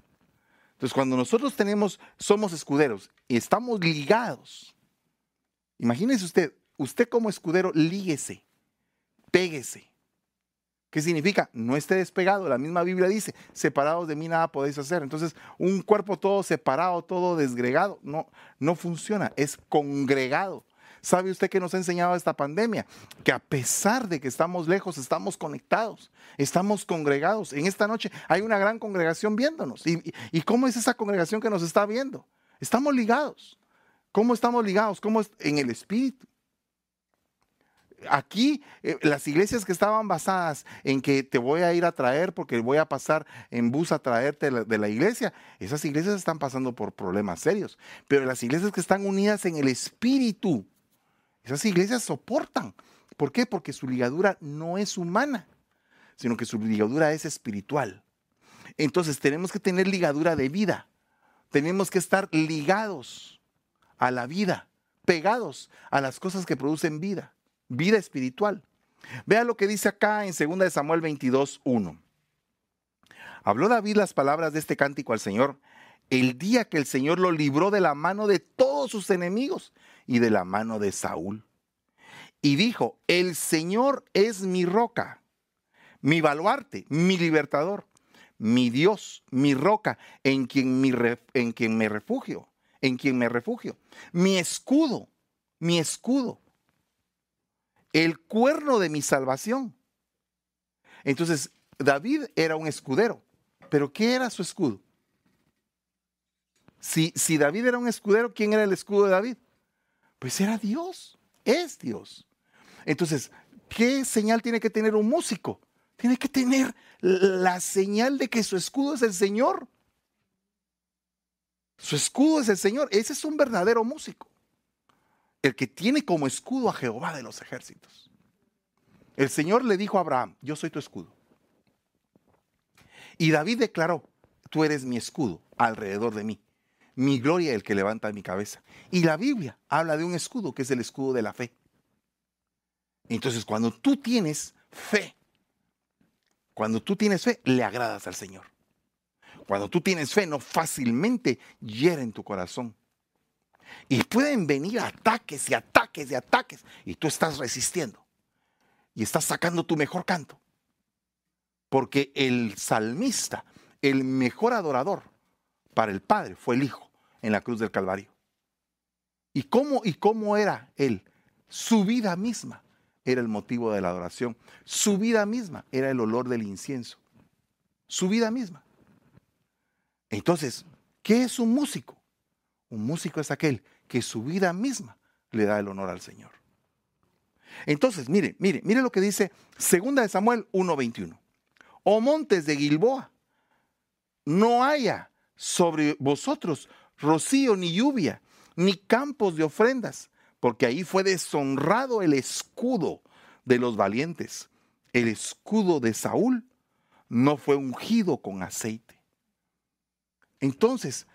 Entonces, cuando nosotros tenemos, somos escuderos y estamos ligados, imagínese usted, usted como escudero, líguese, péguese, ¿Qué significa? No esté despegado. La misma Biblia dice, separados de mí nada podéis hacer. Entonces, un cuerpo todo separado, todo desgregado, no, no funciona. Es congregado. ¿Sabe usted qué nos ha enseñado esta pandemia? Que a pesar de que estamos lejos, estamos conectados, estamos congregados. En esta noche hay una gran congregación viéndonos. ¿Y, y cómo es esa congregación que nos está viendo? Estamos ligados. ¿Cómo estamos ligados? ¿Cómo es? En el Espíritu aquí eh, las iglesias que estaban basadas en que te voy a ir a traer porque voy a pasar en bus a traerte de la, iglesia, esas iglesias están pasando por problemas serios. Pero las iglesias que están unidas en el espíritu, Esas iglesias soportan. ¿Por qué? Porque su ligadura no es humana, sino que su ligadura es espiritual. Entonces tenemos que tener ligadura de vida. Tenemos que estar ligados a la vida, pegados a las cosas que producen vida, vida espiritual. Vea lo que dice acá en 2 Samuel 22, 1. Habló David las palabras de este cántico al Señor el día que el Señor lo libró de la mano de todos sus enemigos y de la mano de Saúl. Y dijo, el Señor es mi roca, mi baluarte, mi libertador, mi Dios, mi roca, en quien, en quien me refugio, en quien me refugio, mi escudo, mi escudo, el cuerno de mi salvación. Entonces, David era un escudero, pero ¿qué era su escudo? Si, si David era un escudero, ¿quién era el escudo de David? Pues era Dios, es Dios. Entonces, ¿qué señal tiene que tener un músico? Tiene que tener la señal de que su escudo es el Señor. Su escudo es el Señor. Ese es un verdadero músico. El que tiene como escudo a Jehová de los ejércitos. El Señor le dijo a Abraham, yo soy tu escudo. Y David declaró, tú eres mi escudo alrededor de mí. Mi gloria el que levanta mi cabeza. Y la Biblia habla de un escudo que es el escudo de la fe. Entonces, cuando tú tienes fe, cuando tú tienes fe, le agradas al Señor. Cuando tú tienes fe, no fácilmente en tu corazón. Y pueden venir ataques y ataques y ataques. Y tú estás resistiendo. Y estás sacando tu mejor canto. Porque el salmista, el mejor adorador para el Padre fue el Hijo en la cruz del Calvario. ¿Y cómo, y cómo era él? Su vida misma era el motivo de la adoración. Su vida misma era el olor del incienso. Su vida misma. Entonces, ¿qué es un músico? Un músico es aquel que su vida misma le da el honor al Señor. Entonces, mire, mire, mire lo que dice 2 de Samuel 1:21. O montes de Gilboa, no haya sobre vosotros rocío ni lluvia, ni campos de ofrendas, porque ahí fue deshonrado el escudo de los valientes. El escudo de Saúl no fue ungido con aceite. Entonces,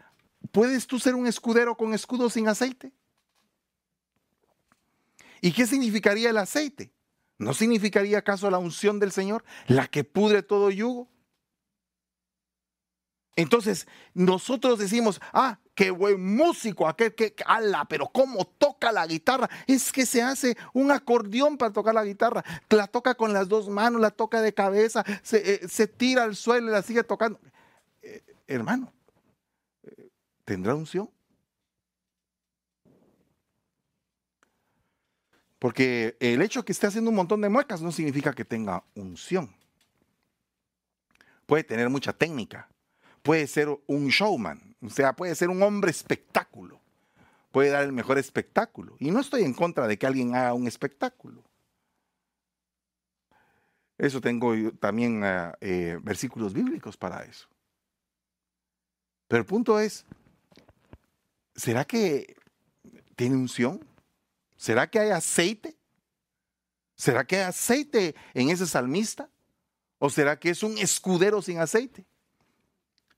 ¿puedes tú ser un escudero con escudo sin aceite? ¿Y qué significaría el aceite? ¿No significaría acaso la unción del Señor, la que pudre todo yugo? Entonces, nosotros decimos, ah, qué buen músico, aquel que, ala, pero cómo toca la guitarra. Es que se hace un acordeón para tocar la guitarra. La toca con las dos manos, la toca de cabeza, se, eh, tira al suelo y la sigue tocando. Eh, hermano, ¿tendrá unción? Porque el hecho de que esté haciendo un montón de muecas no significa que tenga unción. Puede tener mucha técnica, puede ser un showman, o sea, puede ser un hombre espectáculo, puede dar el mejor espectáculo. Y no estoy en contra de que alguien haga un espectáculo. Eso tengo también ah, eh, versículos bíblicos para eso. Pero el punto es, ¿será que tiene unción? ¿Será que hay aceite? ¿Será que hay aceite en ese salmista? ¿O será que es un escudero sin aceite?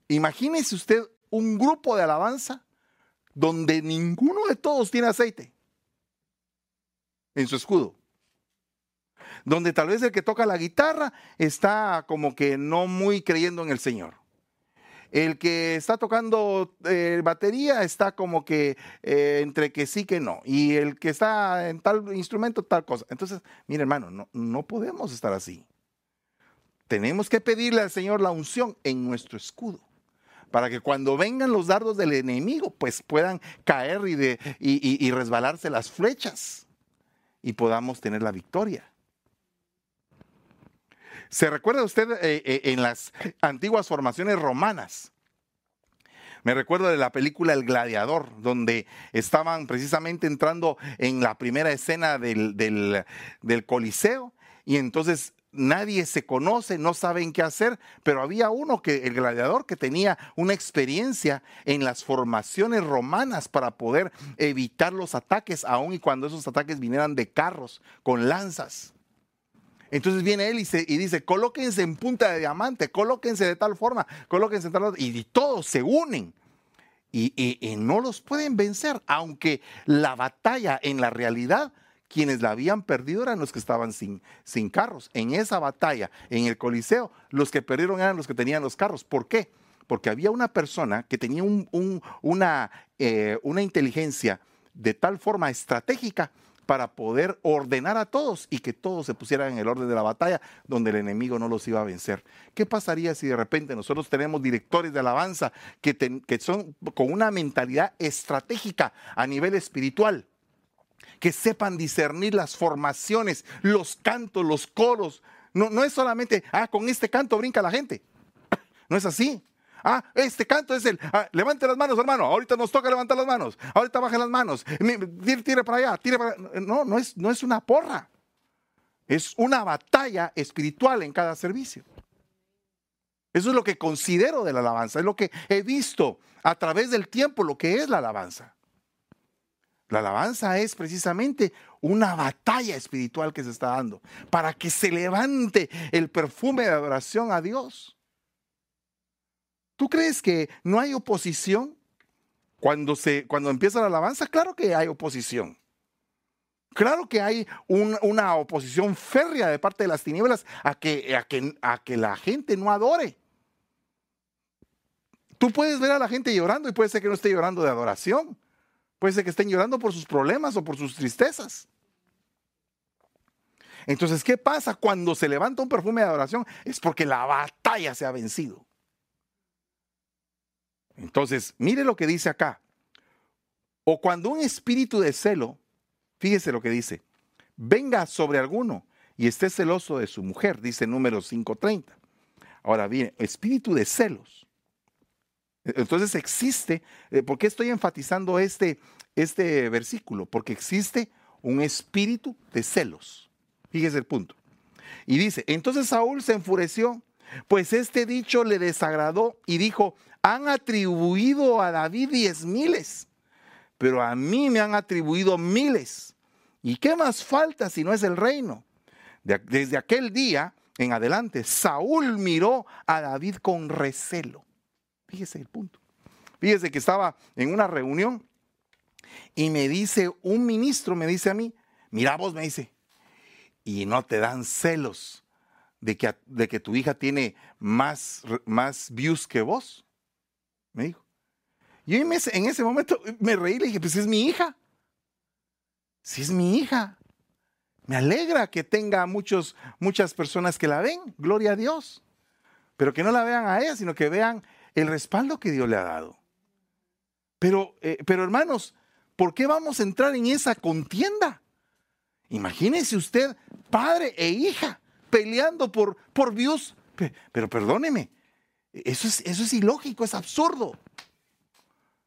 Imagínese usted un grupo de alabanza donde ninguno de todos tiene aceite en su escudo. Donde tal vez el que toca la guitarra está como que no muy creyendo en el Señor. El que está tocando eh, batería está como que eh, entre que sí que no. Y el que está en tal instrumento, tal cosa. Entonces, mire hermano, no, no podemos estar así. Tenemos que pedirle al Señor la unción en nuestro escudo para que cuando vengan los dardos del enemigo, pues puedan caer y, de, y, resbalarse las flechas y podamos tener la victoria. ¿Se recuerda usted eh, eh, en las antiguas formaciones romanas? Me recuerdo de la película El Gladiador, donde estaban precisamente entrando en la primera escena del, del Coliseo y entonces nadie se conoce, no saben qué hacer, pero había uno que, el gladiador, que tenía una experiencia en las formaciones romanas para poder evitar los ataques, aun y cuando esos ataques vinieran de carros con lanzas. Entonces viene él y, dice, colóquense en punta de diamante, colóquense de tal forma, colóquense en tal y, y todos se unen. Y, y, no los pueden vencer, aunque la batalla en la realidad quienes la habían perdido eran los que estaban sin, sin carros. En esa batalla, en el Coliseo, los que perdieron eran los que tenían los carros. ¿Por qué? Porque había una persona que tenía una, eh, una inteligencia de tal forma estratégica para poder ordenar a todos y que todos se pusieran en el orden de la batalla donde el enemigo no los iba a vencer. ¿Qué pasaría si de repente nosotros tenemos directores de alabanza que, son con una mentalidad estratégica a nivel espiritual? que sepan discernir las formaciones, los cantos, los coros. No, no es solamente, ah, con este canto brinca la gente. <coughs> No es así. Ah, este canto es el, ah, levante las manos, hermano. Ahorita nos toca levantar las manos. Ahorita baje las manos. Tire, para allá, tire para No, no es, no es una porra. Es una batalla espiritual en cada servicio. Eso es lo que considero de la alabanza. Es lo que he visto a través del tiempo, lo que es la alabanza. La alabanza es precisamente una batalla espiritual que se está dando para que se levante el perfume de adoración a Dios. ¿Tú crees que no hay oposición cuando, se, cuando empieza la alabanza? Claro que hay oposición. Claro que hay una oposición férrea de parte de las tinieblas a que, a, que, a que la gente no adore. Tú puedes ver a la gente llorando y puede ser que no esté llorando de adoración. Puede ser que estén llorando por sus problemas o por sus tristezas. Entonces, ¿qué pasa cuando se levanta un perfume de adoración? Es porque la batalla se ha vencido. Entonces, mire lo que dice acá. O cuando un espíritu de celo, fíjese lo que dice, venga sobre alguno y esté celoso de su mujer, dice número 530. Ahora bien, espíritu de celos entonces existe, eh, ¿por qué estoy enfatizando este, este versículo? Porque existe un espíritu de celos. Fíjese el punto. Y dice, entonces Saúl se enfureció, pues este dicho le desagradó y dijo, han atribuido a David diez miles, pero a mí me han atribuido miles. ¿Y qué más falta si no es el reino? Desde aquel día en adelante, Saúl miró a David con recelo. Fíjese el punto. Fíjese que estaba en una reunión y me dice un ministro, me dice a mí, mira vos, me dice, y no te dan celos de que, de que tu hija tiene más, más views que vos. Me dijo. Ese, en ese momento me reí y le dije, pues es mi hija. Si es mi hija. Me alegra que tenga muchos, muchas personas que la ven, gloria a Dios. Pero que no la vean a ella, sino que vean el respaldo que Dios le ha dado. Pero, eh, pero hermanos, ¿por qué vamos a entrar en esa contienda? Imagínese usted, padre e hija, peleando por, por Dios. Pero perdóneme, eso es, eso es ilógico, es absurdo.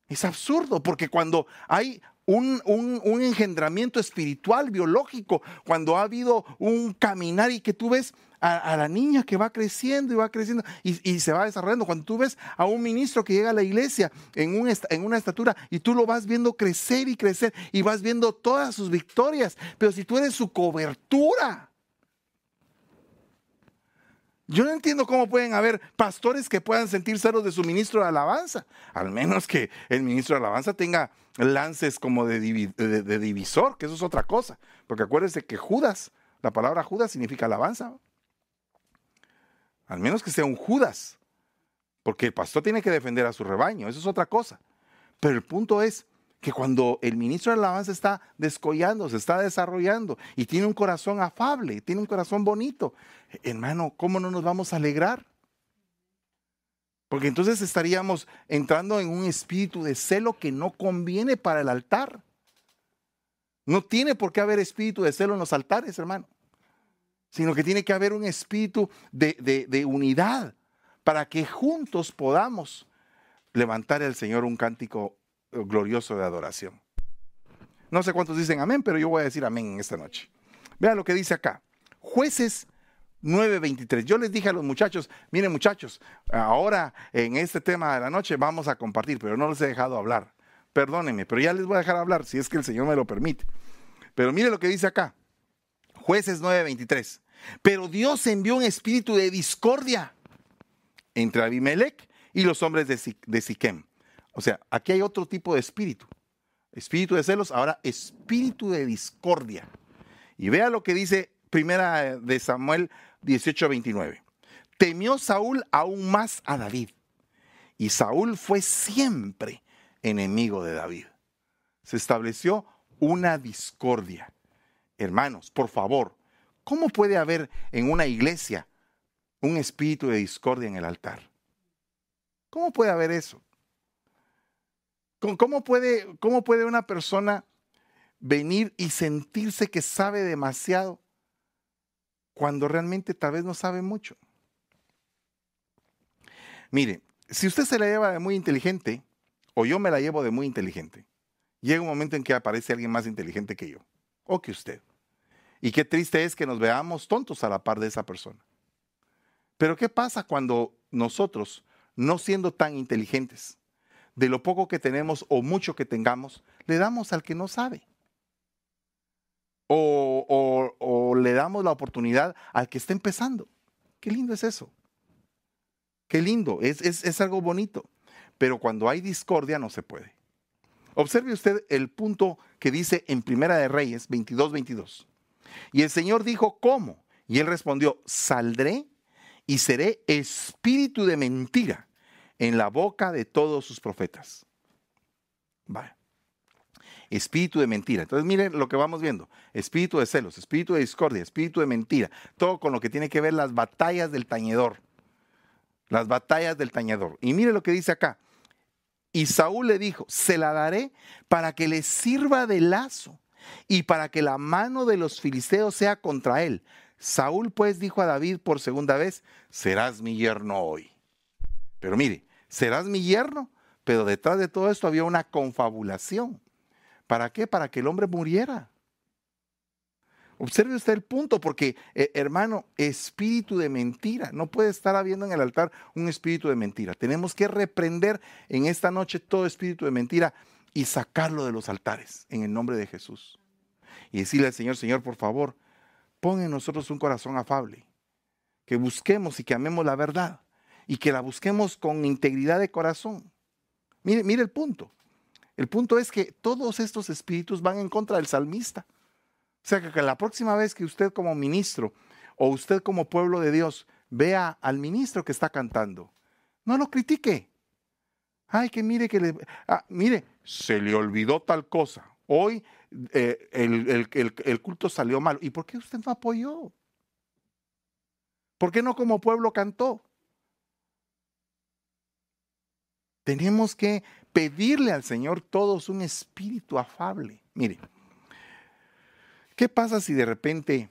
Es absurdo, porque cuando hay un, un, engendramiento espiritual, biológico, cuando ha habido un caminar y que tú ves a, la niña que va creciendo y va creciendo y, se va desarrollando. Cuando tú ves a un ministro que llega a la iglesia en, un, en una estatura y tú lo vas viendo crecer y crecer y vas viendo todas sus victorias, pero si tú eres su cobertura, yo no entiendo cómo pueden haber pastores que puedan sentir celos de su ministro de alabanza. Al menos que el ministro de alabanza tenga lances como de, de, divisor, que eso es otra cosa. Porque acuérdense que Judas, la palabra Judas significa alabanza. Al menos que sea un Judas. Porque el pastor tiene que defender a su rebaño, eso es otra cosa. Pero el punto es que cuando el ministro de alabanza está descollando, se está desarrollando y tiene un corazón afable, tiene un corazón bonito, hermano, ¿cómo no nos vamos a alegrar? Porque entonces estaríamos entrando en un espíritu de celo que no conviene para el altar. No tiene por qué haber espíritu de celo en los altares, hermano sino que tiene que haber un espíritu de, unidad para que juntos podamos levantar al Señor un cántico glorioso de adoración. No sé cuántos dicen amén, pero yo voy a decir amén en esta noche. Vean lo que dice acá. Jueces 9:23. Yo les dije a los muchachos, miren muchachos, ahora en este tema de la noche vamos a compartir, pero no les he dejado hablar. Perdónenme, pero ya les voy a dejar hablar si es que el Señor me lo permite. Pero mire lo que dice acá. Jueces 9:23. Pero Dios envió un espíritu de discordia entre Abimelech y los hombres de, Siquem. O sea, aquí hay otro tipo de espíritu. Espíritu de celos, ahora espíritu de discordia. Y vea lo que dice primera de Samuel 18:29. Temió Saúl aún más a David. Y Saúl fue siempre enemigo de David. Se estableció una discordia. Hermanos, por favor, ¿cómo puede haber en una iglesia un espíritu de discordia en el altar? ¿Cómo puede haber eso? ¿Cómo puede, cómo puede una persona venir y sentirse que sabe demasiado cuando realmente tal vez no sabe mucho? Mire, si usted se la lleva de muy inteligente, o yo me la llevo de muy inteligente, llega un momento en que aparece alguien más inteligente que yo, o que usted. Y qué triste es que nos veamos tontos a la par de esa persona. Pero ¿qué pasa cuando nosotros no siendo tan inteligentes, de lo poco que tenemos o mucho que tengamos, le damos al que no sabe. O, le damos la oportunidad al que está empezando. Qué lindo es eso. Qué lindo, es, es algo bonito. Pero cuando hay discordia no se puede. Observe usted el punto que dice en Primera de Reyes 22, 22. Y el Señor dijo, ¿cómo? Y él respondió, saldré y seré espíritu de mentira en la boca de todos sus profetas. Espíritu de mentira. Entonces miren lo que vamos viendo. Espíritu de celos, espíritu de discordia, espíritu de mentira. Todo con lo que tiene que ver las batallas del tañedor. Las batallas del tañedor. Y mire lo que dice acá. Y Saúl le dijo, se la daré para que le sirva de lazo y para que la mano de los filisteos sea contra él. Saúl pues dijo a David por segunda vez, serás mi yerno hoy. Pero mire, serás mi yerno, pero detrás de todo esto había una confabulación. ¿Para qué? Para que el hombre muriera. Observe usted el punto, porque eh, hermano, espíritu de mentira, no puede estar habiendo en el altar un espíritu de mentira. Tenemos que reprender en esta noche todo espíritu de mentira y sacarlo de los altares en el nombre de Jesús. Y decirle al Señor, Señor, por favor, pon en nosotros un corazón afable, que busquemos y que amemos la verdad y que la busquemos con integridad de corazón. Mire, mire el punto. El punto es que todos estos espíritus van en contra del salmista. O sea que la próxima vez que usted como ministro o usted como pueblo de Dios vea al ministro que está cantando, no lo critique. Ay, que mire que le... Ah, mire, se le olvidó tal cosa. Hoy eh, el, culto salió mal. ¿Y por qué usted no apoyó? ¿Por qué no como pueblo cantó? Tenemos que pedirle al Señor todos un espíritu afable. Mire, ¿qué pasa si de repente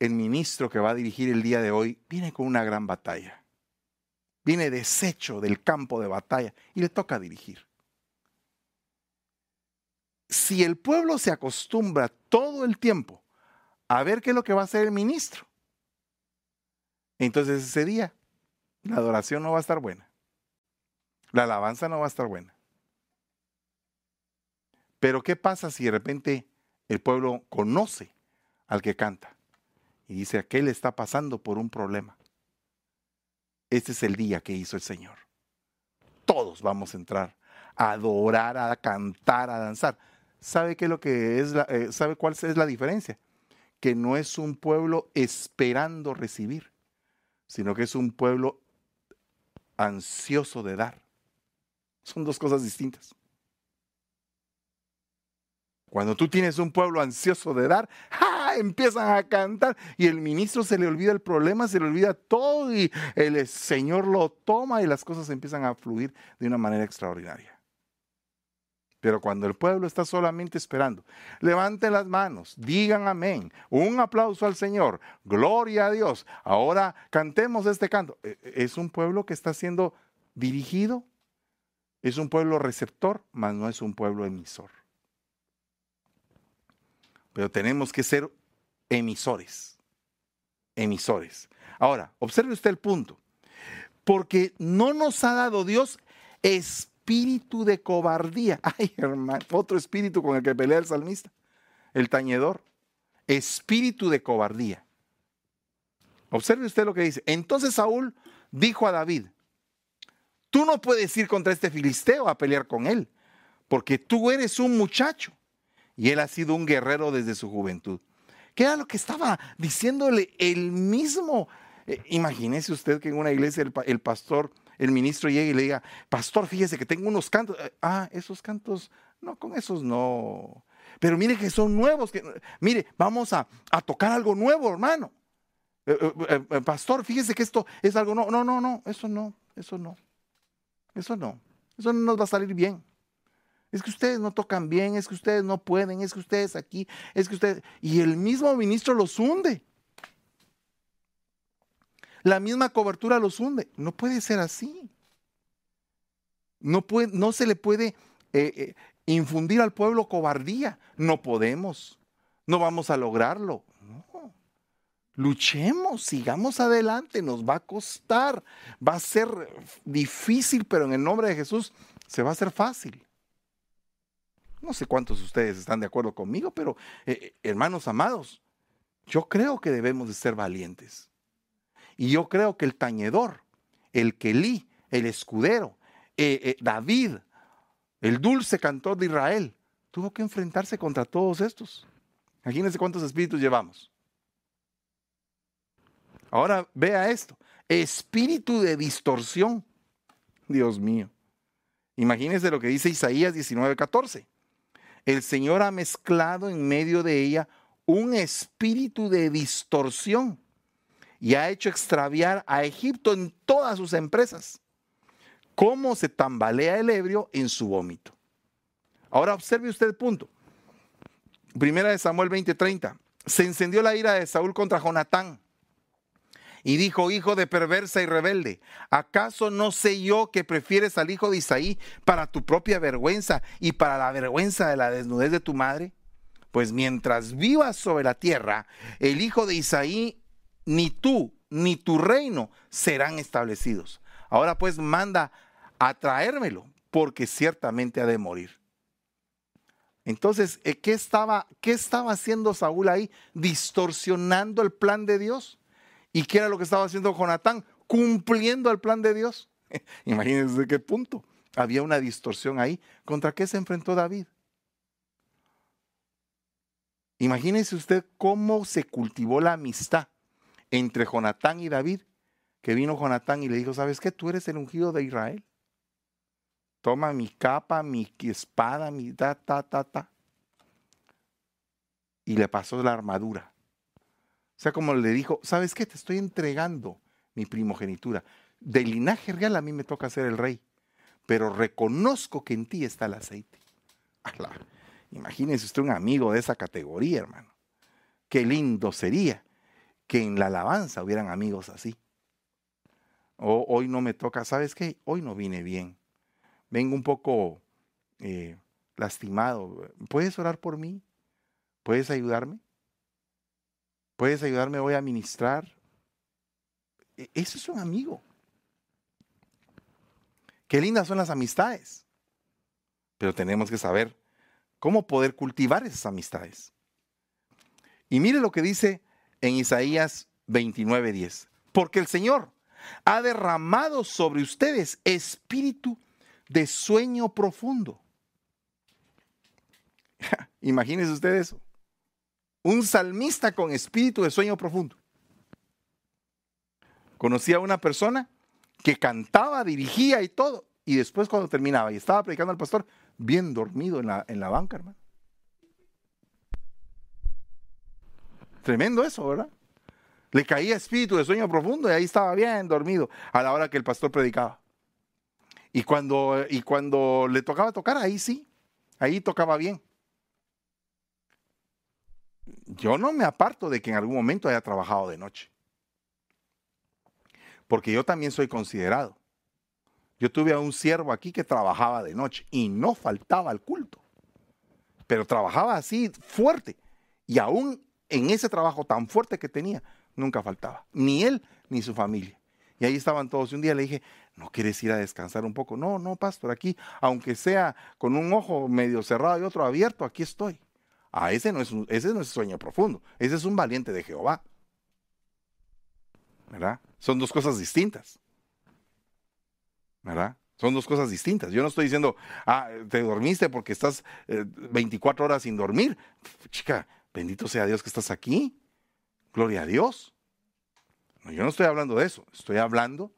el ministro que va a dirigir el día de hoy viene con una gran batalla? Viene deshecho del campo de batalla y le toca dirigir si el pueblo se acostumbra todo el tiempo a ver qué es lo que va a hacer el ministro, entonces ese día la adoración no va a estar buena. La alabanza no va a estar buena. Pero ¿qué pasa si de repente el pueblo conoce al que canta y dice, aquel está pasando por un problema? Este es el día que hizo el Señor. Todos vamos a entrar a adorar, a cantar, a danzar. ¿sabe qué es lo que es eh, sabe cuál es la diferencia? Que no es un pueblo esperando recibir, sino que es un pueblo ansioso de dar. Son dos cosas distintas. Cuando tú tienes un pueblo ansioso de dar, empiezan a cantar y el ministro se le olvida el problema, se le olvida todo y el Señor lo toma y las cosas empiezan a fluir de una manera extraordinaria. Pero cuando el pueblo está solamente esperando, levanten las manos, digan amén, un aplauso al Señor, gloria a Dios. Ahora cantemos este canto. E, e, es un pueblo que está siendo dirigido, es un pueblo receptor, mas no es un pueblo emisor. Pero tenemos que ser emisores, emisores. Ahora, observe usted el punto. Porque no nos ha dado Dios espíritu de cobardía. <laughs> Ay, hermano, otro espíritu con el que pelea el salmista, el tañedor. Espíritu de cobardía. Observe usted lo que dice. Entonces Saúl dijo a David, tú no puedes ir contra este filisteo a pelear con él, porque tú eres un muchacho y él ha sido un guerrero desde su juventud. ¿Qué era lo que estaba diciéndole el mismo? Eh, imagínese usted que en una iglesia el, pastor, el ministro llegue y le diga, pastor, fíjese que tengo unos cantos. Eh, ah, esos cantos, no, con esos no. Pero mire que son nuevos. Que, mire, vamos a, tocar algo nuevo, hermano. Eh, pastor, fíjese que esto es algo no, no, no, no, eso no, eso no, eso no, eso no nos va a salir bien. Es que ustedes no tocan bien, es que ustedes no pueden, es que ustedes aquí, es que ustedes... Y el mismo ministro los hunde. La misma cobertura los hunde. No puede ser así. No, puede, no se le puede eh, eh, infundir al pueblo cobardía. No podemos. No vamos a lograrlo. Luchemos, sigamos adelante, nos va a costar. Va a ser difícil, pero en el nombre de Jesús se va a hacer fácil. No sé cuántos de ustedes están de acuerdo conmigo, pero eh, eh, hermanos amados, yo creo que debemos de ser valientes. Y yo creo que el tañedor, el Kelí, el escudero, eh, David, el dulce cantor de Israel, tuvo que enfrentarse contra todos estos. Imagínense cuántos espíritus llevamos. Ahora vea esto, espíritu de distorsión. Dios mío. Imagínense lo que dice Isaías 19:14 el Señor ha mezclado en medio de ella un espíritu de distorsión y ha hecho extraviar a Egipto en todas sus empresas. Cómo se tambalea el ebrio en su vómito. Ahora observe usted punto. Primera de Samuel 20:30. Se encendió la ira de Saúl contra Jonatán y dijo, hijo de perversa y rebelde, ¿acaso no sé yo que prefieres al hijo de Isaí para tu propia vergüenza y para la vergüenza de la desnudez de tu madre? Pues mientras vivas sobre la tierra, el hijo de Isaí, ni tú ni tu reino serán establecidos. Ahora pues manda a traérmelo, porque ciertamente ha de morir. Entonces, eh, ¿qué estaba, ¿qué estaba haciendo Saúl ahí? Distorsionando el plan de Dios. ¿Y qué era lo que estaba haciendo Jonatán? Cumpliendo el plan de Dios. <laughs> Imagínense qué punto. Había una distorsión ahí. ¿Contra qué se enfrentó David? Imagínense usted cómo se cultivó la amistad entre Jonatán y David, que vino Jonatán y le dijo, ¿sabes qué? Tú eres el ungido de Israel. Toma mi capa, mi espada, mi ta, ta, ta, ta. Y le pasó la armadura. O sea, como le dijo, ¿sabes qué? Te estoy entregando mi primogenitura. De linaje real a mí me toca ser el rey, pero reconozco que en ti está el aceite. Imagínese usted un amigo de esa categoría, hermano. Qué lindo sería que en la alabanza hubieran amigos así. O, hoy no me toca, ¿sabes qué? Hoy no vine bien. Vengo un poco eh, lastimado. ¿Puedes orar por mí? ¿Puedes ayudarme? ¿Puedes ayudarme hoy a ministrar? E, eso es un amigo. Qué lindas son las amistades. Pero tenemos que saber cómo poder cultivar esas amistades. Y mire lo que dice en Isaías 29:10. Porque el Señor ha derramado sobre ustedes espíritu de sueño profundo. <laughs> Imagínense ustedes eso un salmista con espíritu de sueño profundo. Conocí a una persona que cantaba, dirigía y todo, y después cuando terminaba y estaba predicando al pastor, bien dormido en la, en la banca, hermano. Tremendo eso, ¿verdad? Le caía espíritu de sueño profundo y ahí estaba bien dormido a la hora que el pastor predicaba. Y cuando, y cuando le tocaba tocar, ahí sí, ahí tocaba bien yo no me aparto de que en algún momento haya trabajado de noche. Porque yo también soy considerado. Yo tuve a un siervo aquí que trabajaba de noche y no faltaba al culto. Pero trabajaba así fuerte. Y aún en ese trabajo tan fuerte que tenía, nunca faltaba, ni él ni su familia. Y ahí estaban todos. Y un día le dije, ¿no quieres ir a descansar un poco? No, no, pastor, aquí, aunque sea con un ojo medio cerrado y otro abierto, aquí estoy. Ah, ese no es, ese no es sueño profundo, ese es un valiente de Jehová. ¿Verdad? Son dos cosas distintas. ¿Verdad? Son dos cosas distintas. Yo no estoy diciendo, ah, te dormiste porque estás 24 eh, horas sin dormir. Chica, bendito sea Dios que estás aquí. Gloria a Dios. No, yo no estoy hablando de eso. Estoy hablando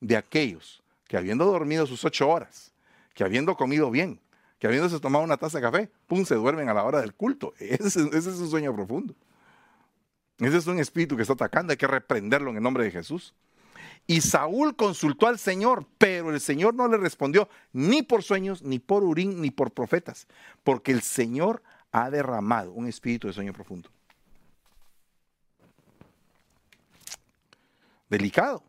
de aquellos que habiendo dormido sus ocho horas, que habiendo comido bien, que habiéndose tomado una taza de café, pum, se duermen a la hora del culto. <laughs> Ese, ese es un sueño profundo. Ese es un espíritu que está atacando, hay que reprenderlo en el nombre de Jesús. Y Saúl consultó al Señor, pero el Señor no le respondió ni por sueños, ni por urín, ni por profetas, porque el Señor ha derramado un espíritu de sueño profundo. Delicado.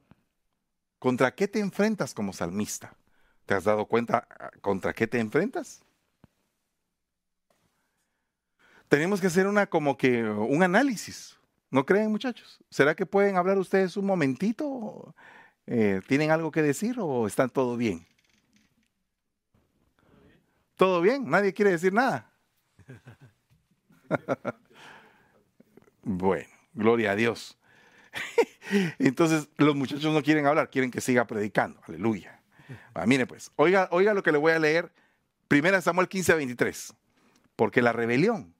¿Contra qué te enfrentas como salmista? ¿Te has dado cuenta ah, contra qué te enfrentas? Tenemos que hacer una como que un análisis. ¿No creen, muchachos? ¿Será que pueden hablar ustedes un momentito? Eh, ¿Tienen algo que decir o están todo bien? ¿Todo bien? ¿Nadie quiere decir nada? <laughs> bueno, gloria a Dios. <laughs> Entonces, los muchachos no quieren hablar, quieren que siga predicando. Aleluya. Ah, mire pues, oiga, oiga lo que le voy a leer. Primera Samuel 15 23. Porque la rebelión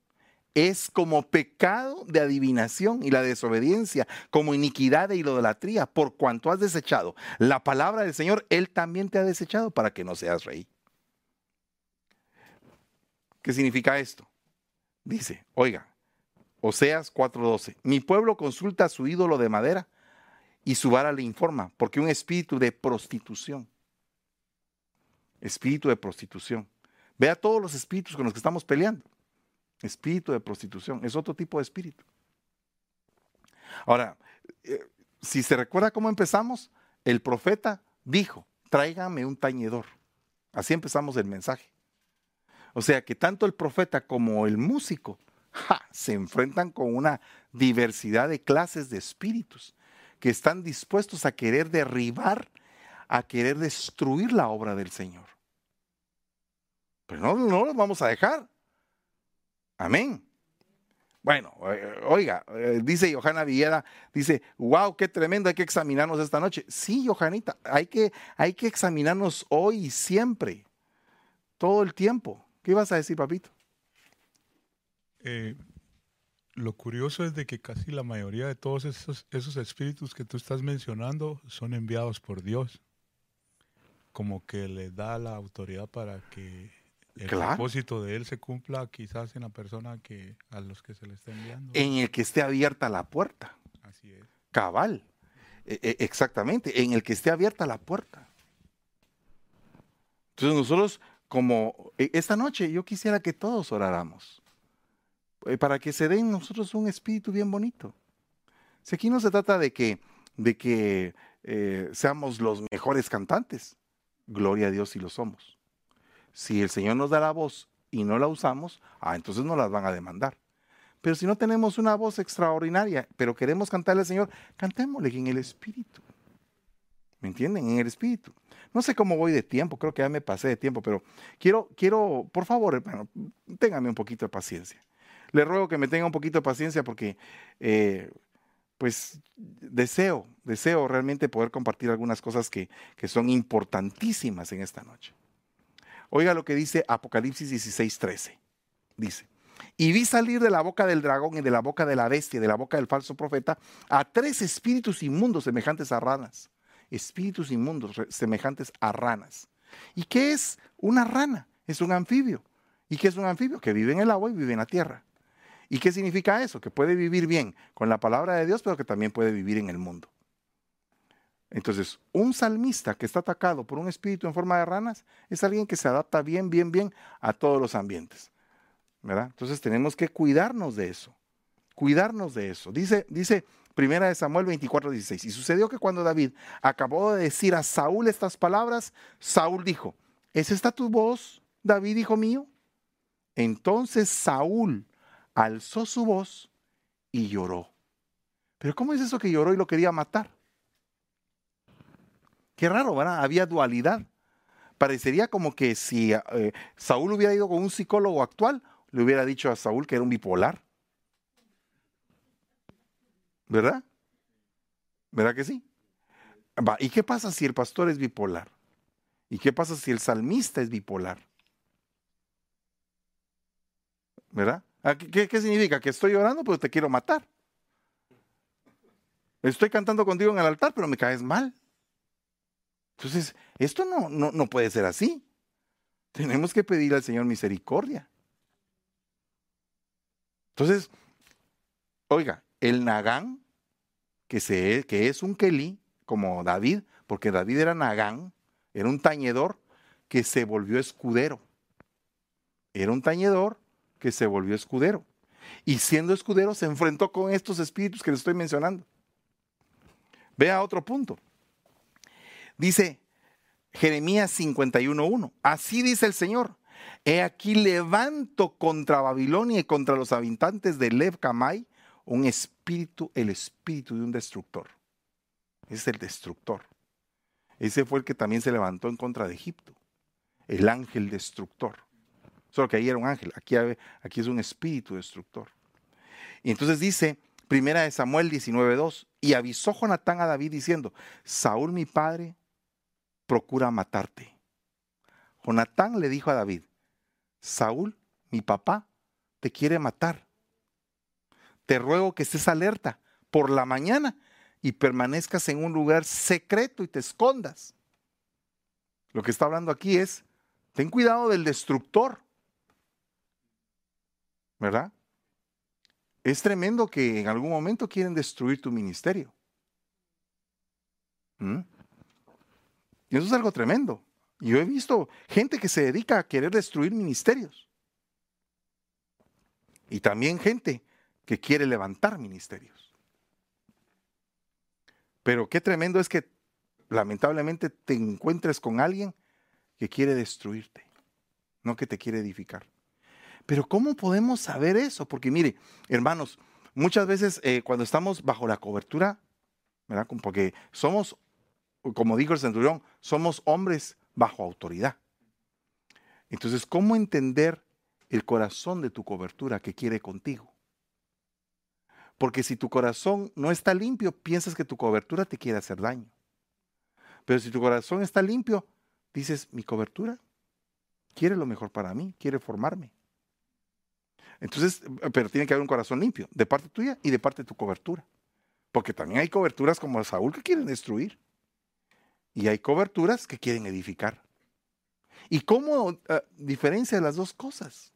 es como pecado de adivinación y la desobediencia, como iniquidad e idolatría, por cuanto has desechado la palabra del Señor, Él también te ha desechado para que no seas rey. ¿Qué significa esto? Dice, oiga, Oseas 4:12, mi pueblo consulta a su ídolo de madera y su vara le informa, porque un espíritu de prostitución, espíritu de prostitución. Vea todos los espíritus con los que estamos peleando. Espíritu de prostitución, es otro tipo de espíritu. Ahora, eh, si se recuerda cómo empezamos, el profeta dijo, tráigame un tañedor. Así empezamos el mensaje. O sea que tanto el profeta como el músico se enfrentan con una diversidad de clases de espíritus que están dispuestos a querer derribar, a querer destruir la obra del Señor. Pero no, no los vamos a dejar. Amén. Bueno, eh, oiga, eh, dice Johanna Villeda, dice, wow, qué tremendo, hay que examinarnos esta noche. Sí, Johanita, hay que, hay que examinarnos hoy y siempre, todo el tiempo. ¿Qué ibas a decir, papito? Eh, lo curioso es de que casi la mayoría de todos esos, esos espíritus que tú estás mencionando son enviados por Dios. Como que le da la autoridad para que el propósito de él se cumpla quizás en la persona que a los que se le está enviando. En el que esté abierta la puerta. Así es. Cabal. E, e, exactamente, en el que esté abierta la puerta. Entonces nosotros, como e, esta noche, yo quisiera que todos oráramos eh, para que se den nosotros un espíritu bien bonito. Si aquí no se trata de que, de que eh, seamos los mejores cantantes, gloria a Dios si lo somos. Si el Señor nos da la voz y no la usamos, ah, entonces nos las van a demandar. Pero si no tenemos una voz extraordinaria, pero queremos cantarle al Señor, cantémosle en el Espíritu. ¿Me entienden? En el Espíritu. No sé cómo voy de tiempo, creo que ya me pasé de tiempo, pero quiero, quiero, por favor, hermano, téngame un poquito de paciencia. Le ruego que me tenga un poquito de paciencia porque, eh, pues, deseo, deseo realmente poder compartir algunas cosas que, que son importantísimas en esta noche. Oiga lo que dice Apocalipsis 16, 13. Dice, y vi salir de la boca del dragón y de la boca de la bestia y de la boca del falso profeta a tres espíritus inmundos semejantes a ranas. Espíritus inmundos semejantes a ranas. ¿Y qué es una rana? Es un anfibio. ¿Y qué es un anfibio? Que vive en el agua y vive en la tierra. ¿Y qué significa eso? Que puede vivir bien con la palabra de Dios, pero que también puede vivir en el mundo. Entonces, un salmista que está atacado por un espíritu en forma de ranas es alguien que se adapta bien, bien, bien a todos los ambientes. ¿verdad? Entonces tenemos que cuidarnos de eso. Cuidarnos de eso. Dice, dice Primera de Samuel 24, 16. Y sucedió que cuando David acabó de decir a Saúl estas palabras, Saúl dijo, ¿es esta tu voz, David, hijo mío? Entonces Saúl alzó su voz y lloró. Pero ¿cómo es eso que lloró y lo quería matar? Qué raro, ¿verdad? Había dualidad. Parecería como que si eh, Saúl hubiera ido con un psicólogo actual, le hubiera dicho a Saúl que era un bipolar. ¿Verdad? ¿Verdad que sí? ¿Y qué pasa si el pastor es bipolar? ¿Y qué pasa si el salmista es bipolar? ¿Verdad? Ah, ¿Qué, significa? Que estoy llorando, pero te quiero matar. Estoy cantando contigo en el altar, pero me caes mal. Entonces, esto no, no, no puede ser así. Tenemos que pedir al Señor misericordia. Entonces, oiga, el Nagán, que, se, que es un Kelí, como David, porque David era Nagán, era un tañedor que se volvió escudero. Era un tañedor que se volvió escudero. Y siendo escudero se enfrentó con estos espíritus que les estoy mencionando. Vea otro punto. Dice Jeremías 51.1. Así dice el Señor. He aquí levanto contra Babilonia y contra los habitantes de Lev Kamai un espíritu, el espíritu de un destructor. Es el destructor. Ese fue el que también se levantó en contra de Egipto. El ángel destructor. Solo que ahí era un ángel. Aquí, aquí es un espíritu destructor. Y entonces dice, primera de Samuel 19.2, y avisó Jonatán a David diciendo, Saúl mi padre procura matarte. Jonatán le dijo a David, Saúl, mi papá, te quiere matar. Te ruego que estés alerta por la mañana y permanezcas en un lugar secreto y te escondas. Lo que está hablando aquí es, ten cuidado del destructor. ¿Verdad? Es tremendo que en algún momento quieren destruir tu ministerio. ¿Mm? Y eso es algo tremendo. Yo he visto gente que se dedica a querer destruir ministerios. Y también gente que quiere levantar ministerios. Pero qué tremendo es que lamentablemente te encuentres con alguien que quiere destruirte, no que te quiere edificar. Pero ¿cómo podemos saber eso? Porque mire, hermanos, muchas veces eh, cuando estamos bajo la cobertura, ¿verdad? Porque somos, como dijo el centurión, somos hombres bajo autoridad. Entonces, ¿cómo entender el corazón de tu cobertura que quiere contigo? Porque si tu corazón no está limpio, piensas que tu cobertura te quiere hacer daño. Pero si tu corazón está limpio, dices, mi cobertura quiere lo mejor para mí, quiere formarme. Entonces, pero tiene que haber un corazón limpio, de parte tuya y de parte de tu cobertura. Porque también hay coberturas como Saúl que quieren destruir. Y hay coberturas que quieren edificar. ¿Y cómo eh, diferencia las dos cosas?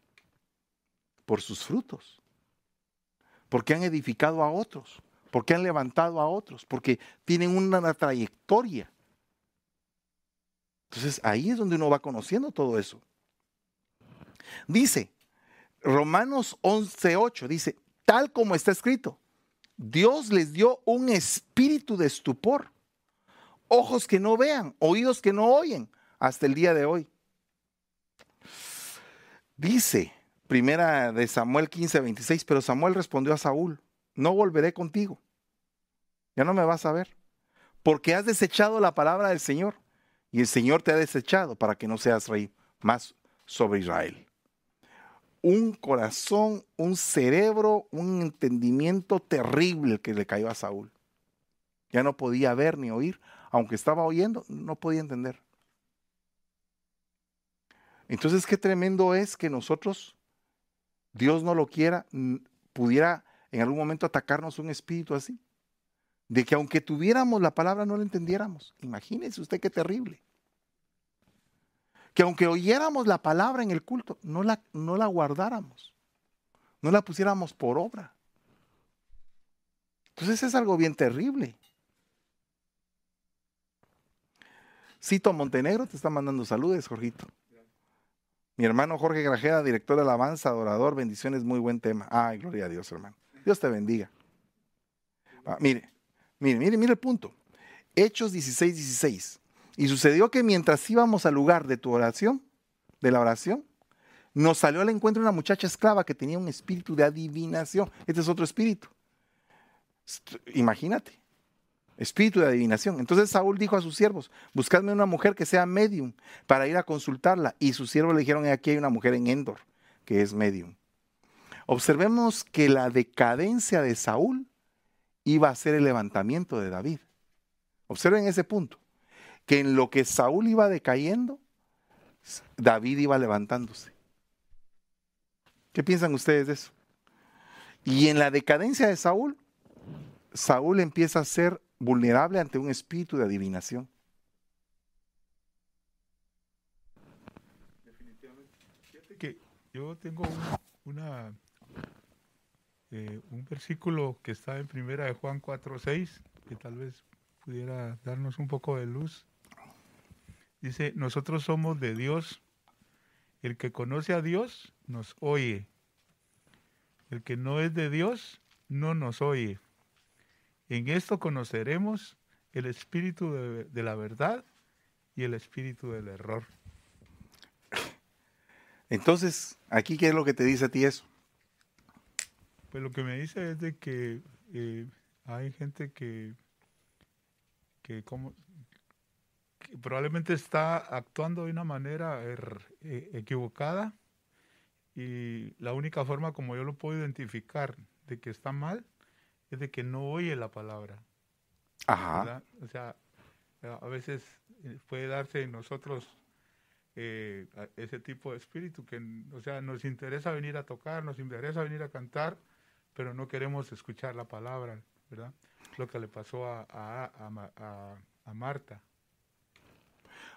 Por sus frutos. Porque han edificado a otros. Porque han levantado a otros. Porque tienen una trayectoria. Entonces ahí es donde uno va conociendo todo eso. Dice, Romanos 11.8, dice, tal como está escrito, Dios les dio un espíritu de estupor ojos que no vean, oídos que no oyen, hasta el día de hoy. Dice, primera de Samuel 15, 26, pero Samuel respondió a Saúl, no volveré contigo, ya no me vas a ver, porque has desechado la palabra del Señor, y el Señor te ha desechado para que no seas rey más sobre Israel. Un corazón, un cerebro, un entendimiento terrible que le cayó a Saúl. Ya no podía ver ni oír, aunque estaba oyendo, no podía entender. Entonces, qué tremendo es que nosotros, Dios no lo quiera, pudiera en algún momento atacarnos un espíritu así. De que aunque tuviéramos la palabra no la entendiéramos. Imagínese usted qué terrible. Que aunque oyéramos la palabra en el culto, no la, no la guardáramos. No la pusiéramos por obra. Entonces es algo bien terrible. Cito Montenegro te está mandando saludos, Jorgito. Mi hermano Jorge Grajeda, director de alabanza, adorador, bendiciones, muy buen tema. Ay, gloria a Dios, hermano. Dios te bendiga. Ah, mire, mire, mire, mire el punto. Hechos 16, 16. Y sucedió que mientras íbamos al lugar de tu oración, de la oración, nos salió al encuentro una muchacha esclava que tenía un espíritu de adivinación. Este es otro espíritu. Imagínate. Espíritu de adivinación. Entonces Saúl dijo a sus siervos, buscadme una mujer que sea medium para ir a consultarla. Y sus siervos le dijeron, aquí hay una mujer en Endor, que es medium. Observemos que la decadencia de Saúl iba a ser el levantamiento de David. Observen ese punto, que en lo que Saúl iba decayendo, David iba levantándose. ¿Qué piensan ustedes de eso? Y en la decadencia de Saúl, Saúl empieza a ser vulnerable ante un espíritu de adivinación. Definitivamente. Fíjate que yo tengo una, eh, un versículo que está en primera de Juan 4.6, que tal vez pudiera darnos un poco de luz. Dice, nosotros somos de Dios. El que conoce a Dios nos oye. El que no es de Dios no nos oye. En esto conoceremos el espíritu de, la verdad y el espíritu del error. Entonces, aquí, ¿qué es lo que te dice a ti eso? Pues lo que me dice es de que eh, hay gente que, que, como, probablemente está actuando de una manera er, e, equivocada y la única forma como yo lo puedo identificar de que está mal es de que no oye la palabra. Ajá. O sea, a veces eh, puede darse en nosotros eh, ese tipo de espíritu que, o sea, nos interesa venir a tocar, nos interesa venir a cantar, pero no queremos escuchar la palabra, ¿verdad? Lo que le pasó a, a, Marta.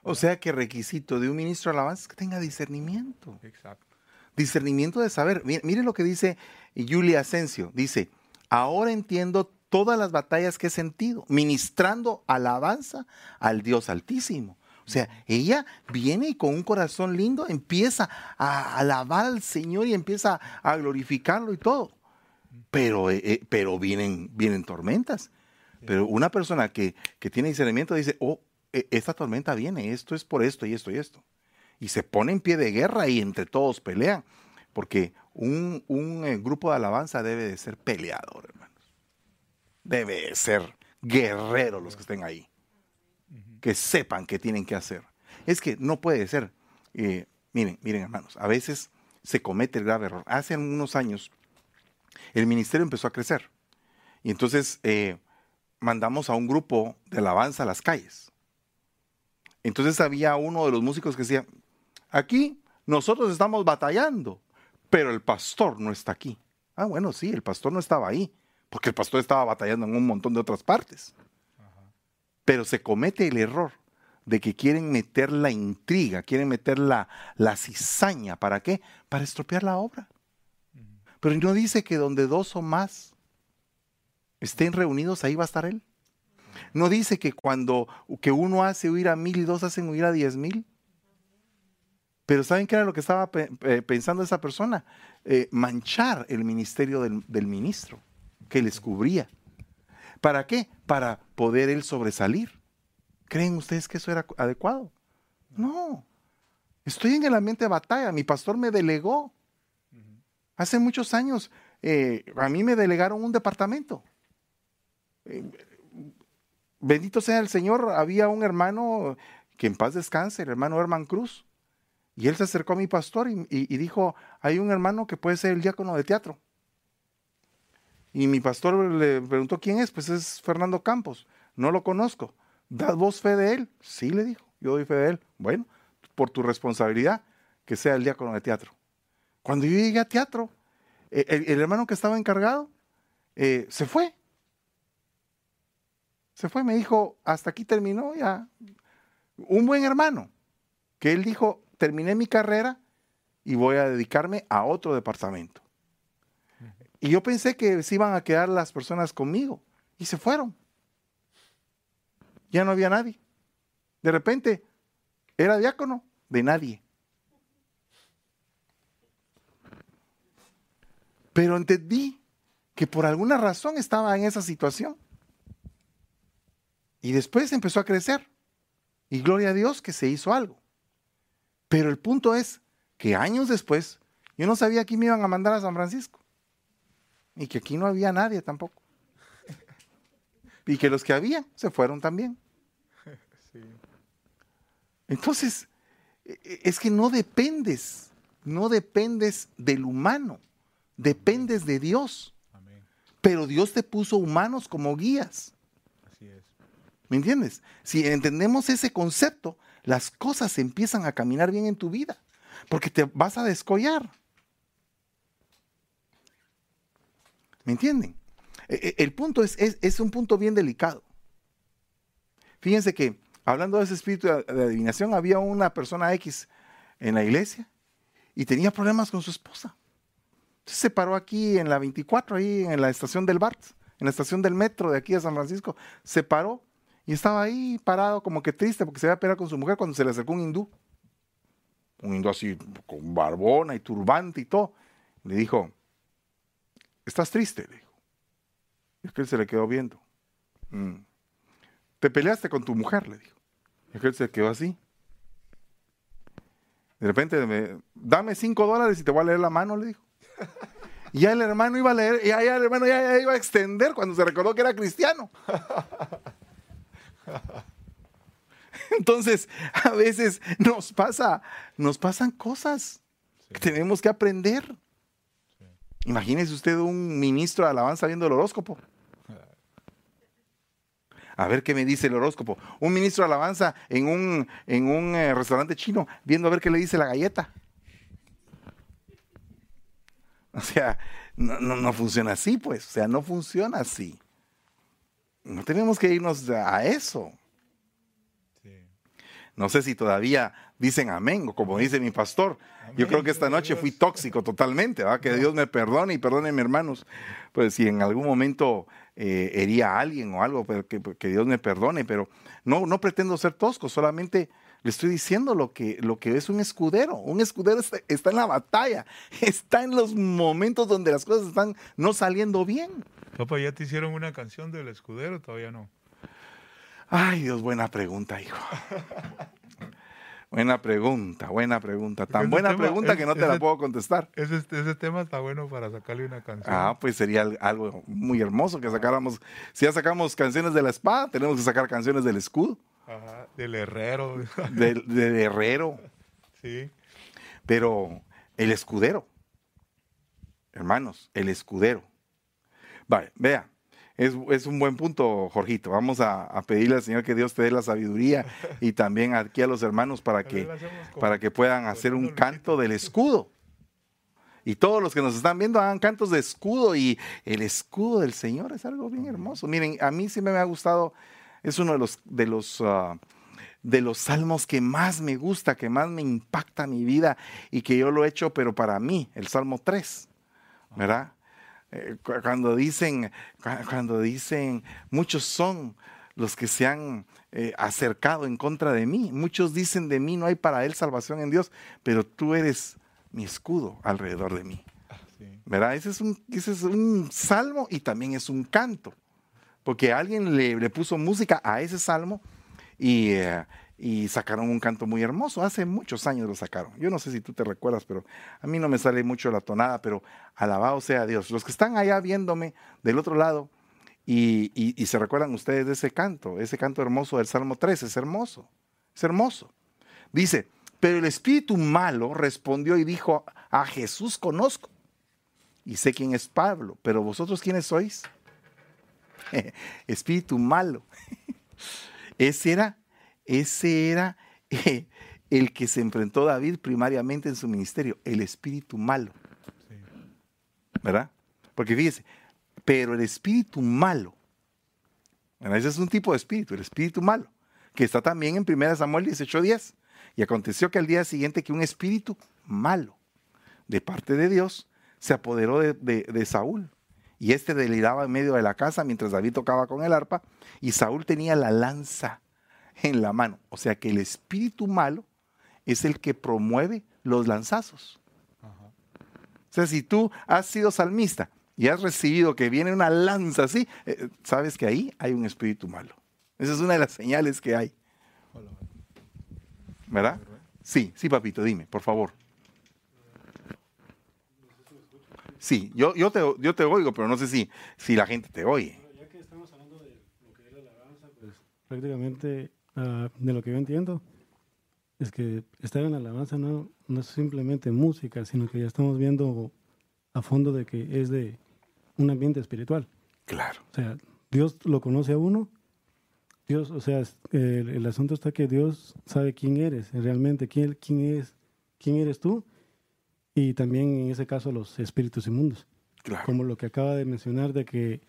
O sea que requisito de un ministro de alabanza es que tenga discernimiento. Exacto. Discernimiento de saber. Mire, mire lo que dice Julia Asensio. Dice, ahora entiendo todas las batallas que he sentido, ministrando alabanza al Dios Altísimo. O sea, ella viene y con un corazón lindo empieza a alabar al Señor y empieza a glorificarlo y todo. Pero, eh, eh, pero vienen, vienen tormentas. Pero una persona que, que tiene discernimiento dice, oh, esta tormenta viene, esto es por esto y esto y esto. Y se pone en pie de guerra y entre todos pelean. Porque un, eh, grupo de alabanza debe de ser peleador, hermanos. Debe de ser guerrero los que estén ahí. Que sepan qué tienen que hacer. Es que no puede ser. Eh, miren, miren, hermanos, a veces se comete el grave error. Hace unos años el ministerio empezó a crecer. Y entonces eh, mandamos a un grupo de alabanza a las calles. Entonces había uno de los músicos que decía, aquí nosotros estamos batallando pero el pastor no está aquí. Ah, bueno, sí, el pastor no estaba ahí, porque el pastor estaba batallando en un montón de otras partes. Pero se comete el error de que quieren meter la intriga, quieren meter la, la cizaña. ¿Para qué? Para estropear la obra. Pero no dice que donde dos o más estén reunidos, ahí va a estar Él. No dice que cuando que uno hace huir a mil y dos hacen huir a diez mil. Pero ¿saben qué era lo que estaba pensando esa persona? Eh, manchar el ministerio del, ministro que les cubría. ¿Para qué? Para poder él sobresalir. ¿Creen ustedes que eso era adecuado? No. Estoy en el ambiente de batalla. Mi pastor me delegó. Hace muchos años eh, a mí me delegaron un departamento. Eh, bendito sea el Señor. Había un hermano que en paz descanse, el hermano Herman Cruz. Y él se acercó a mi pastor y, dijo, hay un hermano que puede ser el diácono de teatro. Y mi pastor le preguntó, ¿quién es? Pues es Fernando Campos. No lo conozco. ¿Das vos fe de él? Sí, le dijo, yo doy fe de él. Bueno, por tu responsabilidad, que sea el diácono de teatro. Cuando yo llegué a teatro, e, el, hermano que estaba encargado eh, se fue. Se fue, me dijo, hasta aquí terminó ya. Un buen hermano, que él dijo, terminé mi carrera y voy a dedicarme a otro departamento. Y yo pensé que se iban a quedar las personas conmigo y se fueron. Ya no había nadie. De repente era diácono de nadie. Pero entendí que por alguna razón estaba en esa situación. Y después empezó a crecer. Y gloria a Dios que se hizo algo. Pero el punto es que años después, yo no sabía que me iban a mandar a San Francisco. Y que aquí no había nadie tampoco. y que los que había se fueron también. Sí. Entonces, e- e- es que no dependes, no dependes del humano, dependes de Dios. Amén. Pero Dios te puso humanos como guías. ¿Me entiendes? Si entendemos ese concepto, las cosas empiezan a caminar bien en tu vida, porque te vas a descollar. ¿Me entienden? E- e- El punto es, es, un punto bien delicado. Fíjense que, hablando de ese espíritu de de adivinación, había una persona X en la iglesia y tenía problemas con su esposa. Entonces se paró aquí en la 24, ahí en la estación del BART, en la estación del metro de aquí de San Francisco. Se paró y estaba ahí parado como que triste porque se iba a pelear con su mujer cuando se le acercó un hindú. Un hindú así con barbona y turbante y todo. Le dijo, ¿estás triste? Le dijo. Y es que él se le quedó viendo. "Mm. ¿Te peleaste con tu mujer? Le dijo. Y es que él se quedó así. De repente, me, dame cinco dólares y te voy a leer la mano, le dijo. Y ya el hermano iba a leer, y ya, ya el hermano ya, ya iba a extender cuando se recordó que era cristiano. <laughs> Entonces, a veces nos pasa, nos pasan cosas que tenemos que aprender. Imagínese usted un ministro de alabanza viendo el horóscopo. A ver qué me dice el horóscopo. Un ministro de alabanza en un, en un eh, restaurante chino viendo a ver qué le dice la galleta. O sea, no, no, no funciona así, pues. O sea, no funciona así. No tenemos que irnos a eso. Sí. No sé si todavía dicen amén, o como dice mi pastor. Yo creo que esta noche fui tóxico totalmente, ¿verdad? Que Dios me perdone y perdone mis hermanos. Pues si en algún momento eh, hería a alguien o algo, pero que, que Dios me perdone, pero no, no pretendo ser tosco, solamente le estoy diciendo lo que, lo que es un escudero. Un escudero está, está en la batalla, <laughs> está en los momentos donde las cosas están no saliendo bien. Papá, ¿ya te hicieron una canción del escudero? Todavía no. Ay, Dios, buena pregunta, hijo. Buena pregunta, buena pregunta. Tan Ese buena tema- pregunta que no te la puedo contestar. Ese, ese tema está bueno para sacarle una canción. Ah, pues sería al- algo muy hermoso que sacáramos. Si ya sacamos canciones de la espada, tenemos que sacar canciones del escudo, Ajá, del herrero. <laughs> del, del herrero, sí. pero el escudero. Hermanos, el escudero. Vale, vea, es, es un buen punto, Jorgito. Vamos a, a pedirle al Señor que Dios te dé la sabiduría <laughs> y también aquí a los hermanos para que, para que puedan hacer un canto del escudo. Y todos los que nos están viendo hagan cantos de escudo y el escudo del Señor es algo bien hermoso. Miren, a mí sí me ha gustado, es uno de los, de los, ah, de los salmos que más me gusta, que más me impacta mi vida y que yo lo he hecho, pero para mí, el Salmo 3, ¿verdad? Eh, cu- cuando dicen, cu- cuando dicen, muchos son los que se han eh, acercado en contra de mí. Muchos dicen de mí, no hay para él salvación en Dios, pero tú eres mi escudo alrededor de mí. Sí. ¿Verdad? Ese es un, ese es un salmo y también es un canto. Porque alguien le, le puso música a ese salmo y, eh, y sacaron un canto muy hermoso. Hace muchos años lo sacaron. Yo no sé si tú te recuerdas, pero a mí no me sale mucho la tonada, pero alabado sea Dios. Los que están allá viéndome del otro lado y, y- se recuerdan ustedes de ese canto, ese canto hermoso del Salmo 3, es hermoso. Es hermoso. Dice, pero el espíritu malo respondió y dijo, a Jesús conozco y sé quién es Pablo, pero vosotros quiénes sois? <laughs> espíritu malo. <laughs> ese era, ese era eh, el que se enfrentó David primariamente en su ministerio, el espíritu malo, Sí. ¿verdad? Porque fíjese, pero el espíritu malo, ese es un tipo de espíritu, el espíritu malo, que está también en 1 Samuel 18:10. Y aconteció que al día siguiente que un espíritu malo de parte de Dios se apoderó de, de- de Saúl. Y este deliraba en medio de la casa mientras David tocaba con el arpa y Saúl tenía la lanza en la mano. O sea que el espíritu malo es el que promueve los lanzazos. O sea, si tú has sido salmista y has recibido que viene una lanza así, eh, sabes que ahí hay un espíritu malo. Esa es una de las señales que hay. ¿verdad? Sí, sí, papito, dime, por favor. Sí, yo, yo, te, yo te oigo, pero no sé si, si la gente te oye. Ya que estamos hablando de lo que Pues, prácticamente, ah, de lo que yo entiendo, es que estar en la alabanza no, no es simplemente música, sino que ya estamos viendo a fondo de que es de un ambiente espiritual. Claro. O sea, Dios lo conoce a uno. Dios, o sea, el, el asunto está que Dios sabe quién eres, realmente quién, quién es, quién eres tú, y también en ese caso los espíritus inmundos. Claro. Como lo que acaba de mencionar de que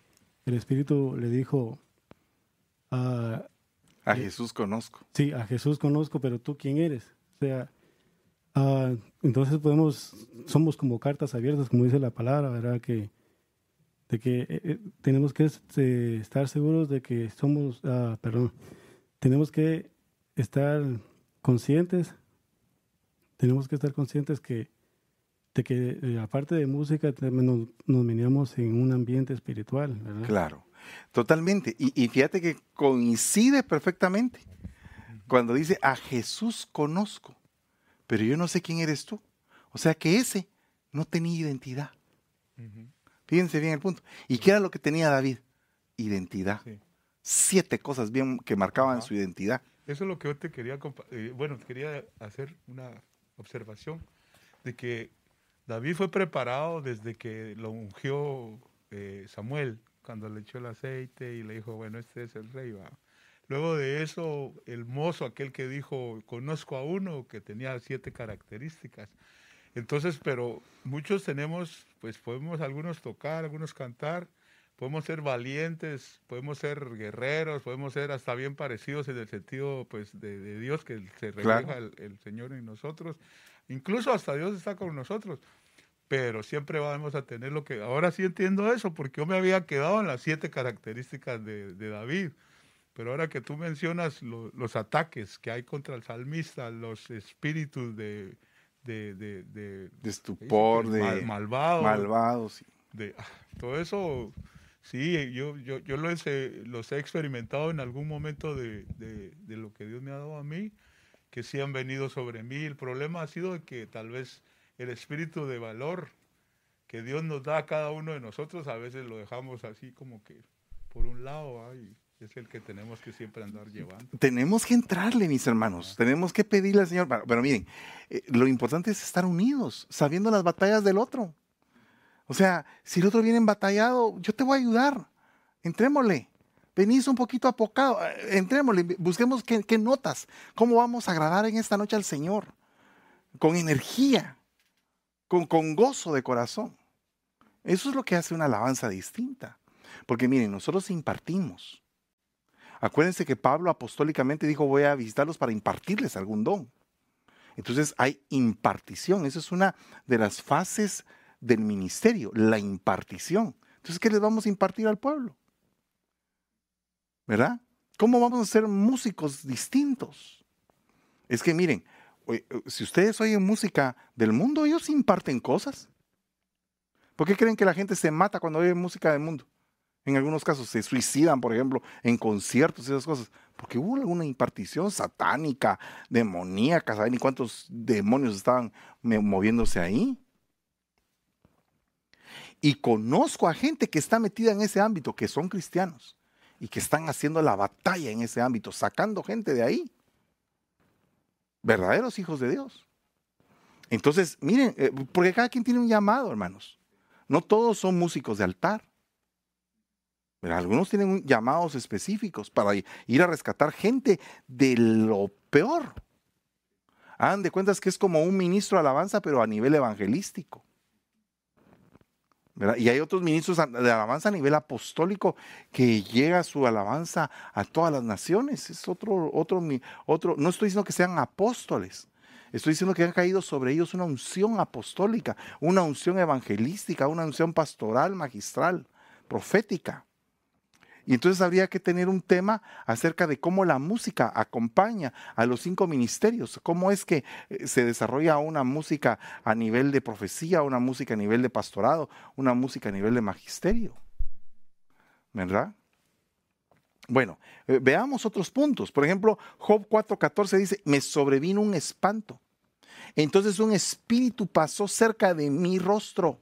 el espíritu le dijo a, A Jesús conozco. sí, a Jesús conozco, pero tú quién eres. O sea, ah, entonces podemos, somos como cartas abiertas, como dice la palabra, ¿verdad? Que, de que eh, eh, tenemos que este, estar seguros de que somos, ah, perdón, tenemos que estar conscientes, tenemos que estar conscientes que, de que eh, aparte de música nos, nos en un ambiente espiritual, ¿verdad? Claro, totalmente. Y, y fíjate que coincide perfectamente cuando dice, a Jesús conozco, pero yo no sé quién eres tú. O sea que ese no tenía identidad. Fíjense bien el punto. ¿Y qué era lo que tenía David? Identidad. Sí. Siete cosas bien que marcaban su identidad. Eso es lo que yo te quería, eh, bueno, quería hacer una observación de que David fue preparado desde que lo ungió eh, Samuel, cuando le echó el aceite y le dijo, bueno, este es el rey. va". Luego de eso, el mozo, aquel que dijo, conozco a uno que tenía siete características. Entonces, pero muchos tenemos, pues podemos algunos tocar, algunos cantar, podemos ser valientes, podemos ser guerreros, podemos ser hasta bien parecidos en el sentido pues de, de Dios que se refleja Claro. el, el Señor en nosotros. Incluso hasta Dios está con nosotros. Pero siempre vamos a tener lo que... Ahora sí entiendo eso, porque yo me había quedado en las siete características de, de David. Pero ahora que tú mencionas lo- los ataques que hay contra el salmista, los espíritus de... de, de, de- estupor, mal- de malvado, malvados. de ah, todo eso sí yo yo, yo los, he, los he experimentado en algún momento de, de- lo que Dios me ha dado a mí que sí han venido sobre mí el problema ha sido que tal vez el espíritu de valor que Dios nos da a cada uno de nosotros a veces lo dejamos así como que por un lado y es el que tenemos que siempre andar llevando Tenemos que entrarle, mis hermanos. Tenemos que pedirle al Señor. Pero, pero miren, eh, lo importante es estar unidos, sabiendo las batallas del otro. O sea, si el otro viene batallado, yo te voy a ayudar. Entrémosle. Venís un poquito apocado. eh, Entrémosle. Busquemos qué, qué notas. ¿Cómo vamos a agradar en esta noche al Señor? Con energía. Con, con gozo de corazón. Eso es lo que hace una alabanza distinta. Porque miren, nosotros impartimos. Acuérdense que Pablo apostólicamente dijo, voy a visitarlos para impartirles algún don. Entonces hay impartición. Esa es una de las fases del ministerio, la impartición. Entonces, ¿qué les vamos a impartir al pueblo? ¿Verdad? ¿Cómo vamos a ser músicos distintos? Es que miren, si ustedes oyen música del mundo, ellos imparten cosas. ¿Por qué creen que la gente se mata cuando oye música del mundo? En algunos casos se suicidan, por ejemplo, en conciertos y esas cosas, porque hubo alguna impartición satánica, demoníaca, ¿saben ni cuántos demonios estaban moviéndose ahí? Y conozco a gente que está metida en ese ámbito, que son cristianos, y que están haciendo la batalla en ese ámbito, sacando gente de ahí. Verdaderos hijos de Dios. Entonces, miren, eh, porque cada quien tiene un llamado, hermanos. No todos son músicos de altar. Pero algunos tienen llamados específicos para ir a rescatar gente de lo peor. Hagan de cuentas que es como un ministro de alabanza, pero a nivel evangelístico. Y hay otros ministros de alabanza a nivel apostólico que llega su alabanza a todas las naciones. Es otro, otro, otro. No estoy diciendo que sean apóstoles. Estoy diciendo que han caído sobre ellos una unción apostólica, una unción evangelística, una unción pastoral, magistral, profética. Y entonces habría que tener un tema acerca de cómo la música acompaña a los cinco ministerios, cómo es que eh, se desarrolla una música a nivel de profecía, una música a nivel de pastorado, una música a nivel de magisterio. ¿Verdad? Bueno, eh, veamos otros puntos. Por ejemplo, Job 4:14 dice, me sobrevino un espanto. Entonces un espíritu pasó cerca de mi rostro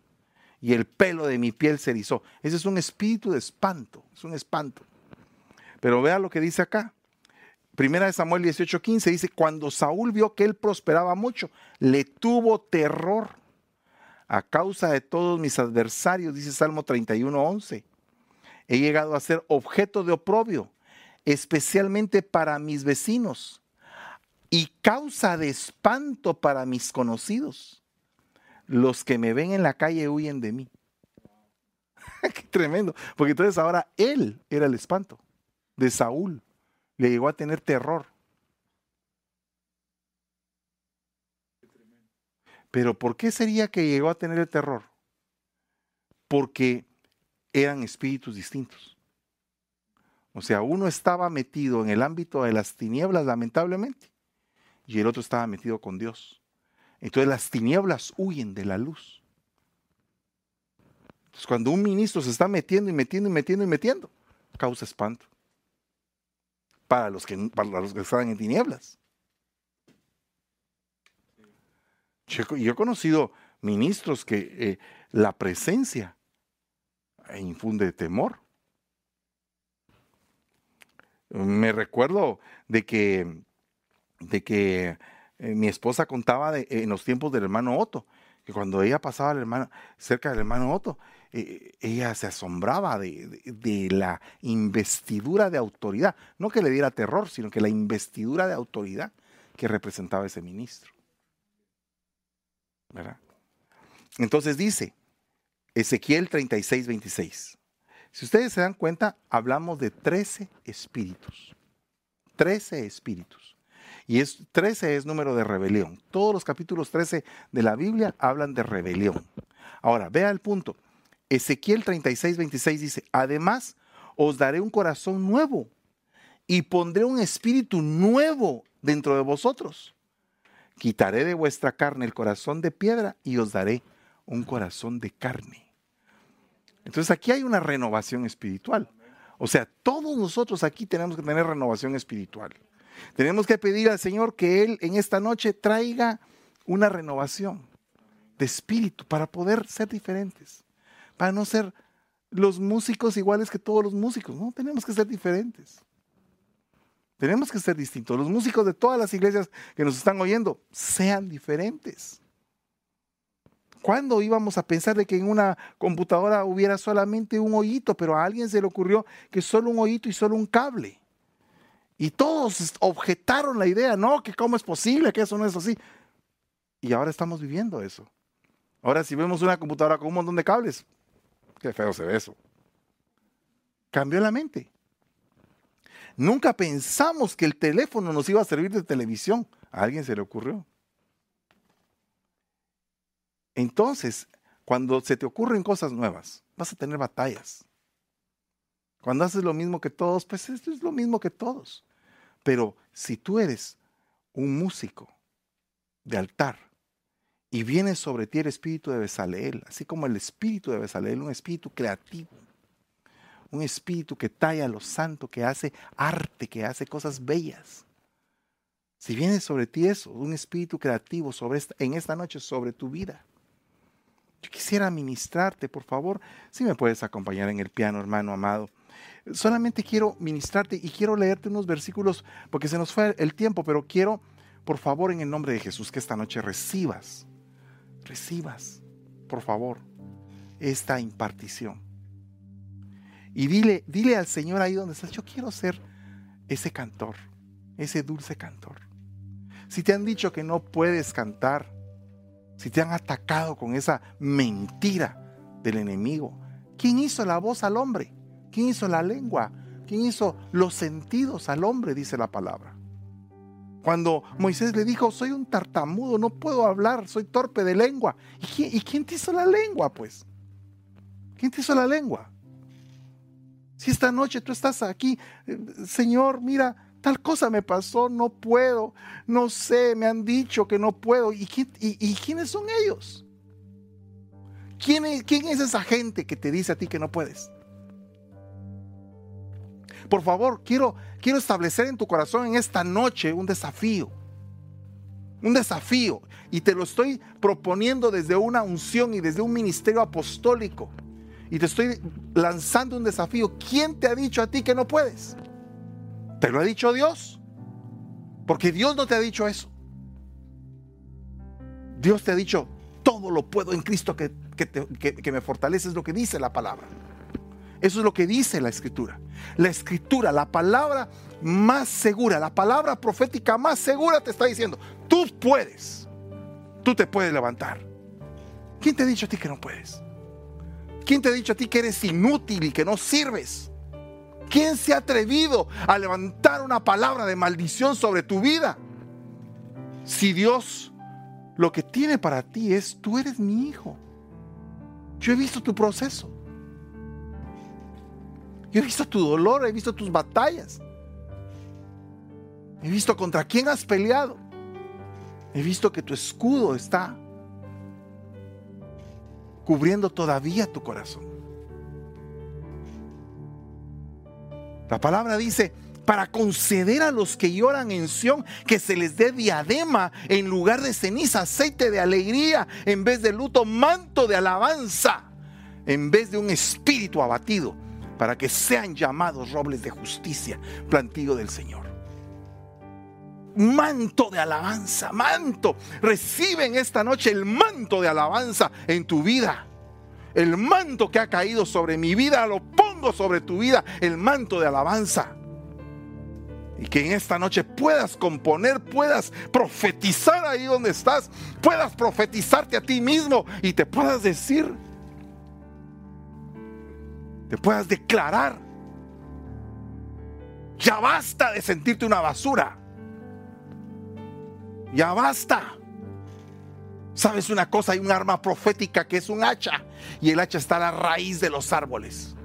y el pelo de mi piel se erizó. Ese es un espíritu de espanto, es un espanto. Pero vea lo que dice acá. Primera de Samuel 18:15 dice, cuando Saúl vio que él prosperaba mucho, le tuvo terror a causa de todos mis adversarios, dice Salmo 31:11. He llegado a ser objeto de oprobio, especialmente para mis vecinos, y causa de espanto para mis conocidos. Los que me ven en la calle huyen de mí. <laughs> Qué tremendo, porque entonces ahora él era el espanto de Saúl le llegó a tener terror. Pero ¿por qué sería que llegó a tener el terror? Porque eran espíritus distintos. O sea, uno estaba metido en el ámbito de las tinieblas, lamentablemente, y el otro estaba metido con Dios. Entonces las tinieblas huyen de la luz. Entonces cuando un ministro se está metiendo y metiendo y metiendo y metiendo, causa espanto para los que, para los que están en tinieblas. Yo, he conocido ministros que eh, la presencia infunde temor. Me recuerdo de que, de que eh, mi esposa contaba en los tiempos del hermano Otto, que cuando ella pasaba cerca del hermano Otto, eh, ella se asombraba de, la investidura de autoridad. No que le diera terror, sino que la investidura de autoridad que representaba ese ministro. Entonces dice Ezequiel 36, 26. Si ustedes se dan cuenta, hablamos de 13 espíritus. 13 espíritus. Y es, 13 es número de rebelión. Todos los capítulos 13 de la Biblia hablan de rebelión. Ahora, vea el punto. Ezequiel 36, 26 dice, además os daré un corazón nuevo y pondré un espíritu nuevo dentro de vosotros. Quitaré de vuestra carne el corazón de piedra y os daré un corazón de carne. Entonces aquí hay una renovación espiritual. O sea, todos nosotros aquí tenemos que tener renovación espiritual. Tenemos que pedir al Señor que Él en esta noche traiga una renovación de espíritu para poder ser diferentes para no ser los músicos iguales que todos los músicos, no, tenemos que ser diferentes. Tenemos que ser distintos. Los músicos de todas las iglesias que nos están oyendo sean diferentes. ¿Cuándo íbamos a pensar de que en una computadora hubiera solamente un hoyito, pero a alguien se le ocurrió que solo un hoyito y solo un cable? Y todos objetaron la idea, no, que cómo es posible que eso no es así. Y ahora estamos viviendo eso. Ahora si vemos una computadora con un montón de cables, Qué feo se ve eso. Cambió la mente. Nunca pensamos que el teléfono nos iba a servir de televisión. A alguien se le ocurrió. Entonces, cuando se te ocurren cosas nuevas, vas a tener batallas. Cuando haces lo mismo que todos, pues esto es lo mismo que todos. Pero si tú eres un músico de altar, y viene sobre ti el espíritu de Besaleel, así como el espíritu de Besaleel, un espíritu creativo, un espíritu que talla lo santo, que hace arte, que hace cosas bellas. Si viene sobre ti eso, un espíritu creativo sobre en esta noche sobre tu vida. Yo quisiera ministrarte, por favor, si me puedes acompañar en el piano, hermano amado. Solamente quiero ministrarte y quiero leerte unos versículos porque se nos fue el tiempo, pero quiero, por favor, en el nombre de Jesús, que esta noche recibas recibas, por favor, esta impartición. Y dile, dile al Señor ahí donde estás, yo quiero ser ese cantor, ese dulce cantor. Si te han dicho que no puedes cantar, si te han atacado con esa mentira del enemigo, ¿quién hizo la voz al hombre? ¿Quién hizo la lengua? ¿Quién hizo los sentidos al hombre? Dice la palabra. Cuando Moisés le dijo, soy un tartamudo, no puedo hablar, soy torpe de lengua. ¿Y quién, te hizo la lengua, pues? ¿Quién te hizo la lengua? Si esta noche tú estás aquí, eh, Señor, mira, tal cosa me pasó, no puedo, no sé, me han dicho que no puedo. ¿Y, quiénes son ellos? ¿Quién es esa gente que te dice a ti que no puedes? Por favor, quiero, quiero establecer en tu corazón en esta noche un desafío. Un desafío. Y te lo estoy proponiendo desde una unción y desde un ministerio apostólico. Y te estoy lanzando un desafío. ¿Quién te ha dicho a ti que no puedes? ¿Te lo ha dicho Dios? Porque Dios no te ha dicho eso. Dios te ha dicho, todo lo puedo en Cristo que, que, me fortalece, es lo que dice la palabra. Eso es lo que dice la escritura. La escritura, la palabra más segura, la palabra profética más segura te está diciendo, tú puedes, tú te puedes levantar. ¿Quién te ha dicho a ti que no puedes? ¿Quién te ha dicho a ti que eres inútil y que no sirves? ¿Quién se ha atrevido a levantar una palabra de maldición sobre tu vida? Si Dios lo que tiene para ti es, tú eres mi hijo. Yo he visto tu proceso. Yo he visto tu dolor, he visto tus batallas. He visto contra quién has peleado. He visto que tu escudo está cubriendo todavía tu corazón. La palabra dice, para conceder a los que lloran en Sión que se les dé diadema en lugar de ceniza, aceite de alegría en vez de luto, manto de alabanza en vez de un espíritu abatido, para que sean llamados robles de justicia, plantío del Señor manto de alabanza, manto. Reciben esta noche el manto de alabanza en tu vida. El manto que ha caído sobre mi vida, lo pongo sobre tu vida, el manto de alabanza. Y que en esta noche puedas componer, puedas profetizar ahí donde estás, puedas profetizarte a ti mismo y te puedas decir, te puedas declarar, ya basta de sentirte una basura. Ya basta. ¿Sabes una cosa? Hay un arma profética que es un hacha y el hacha está a la raíz de los árboles.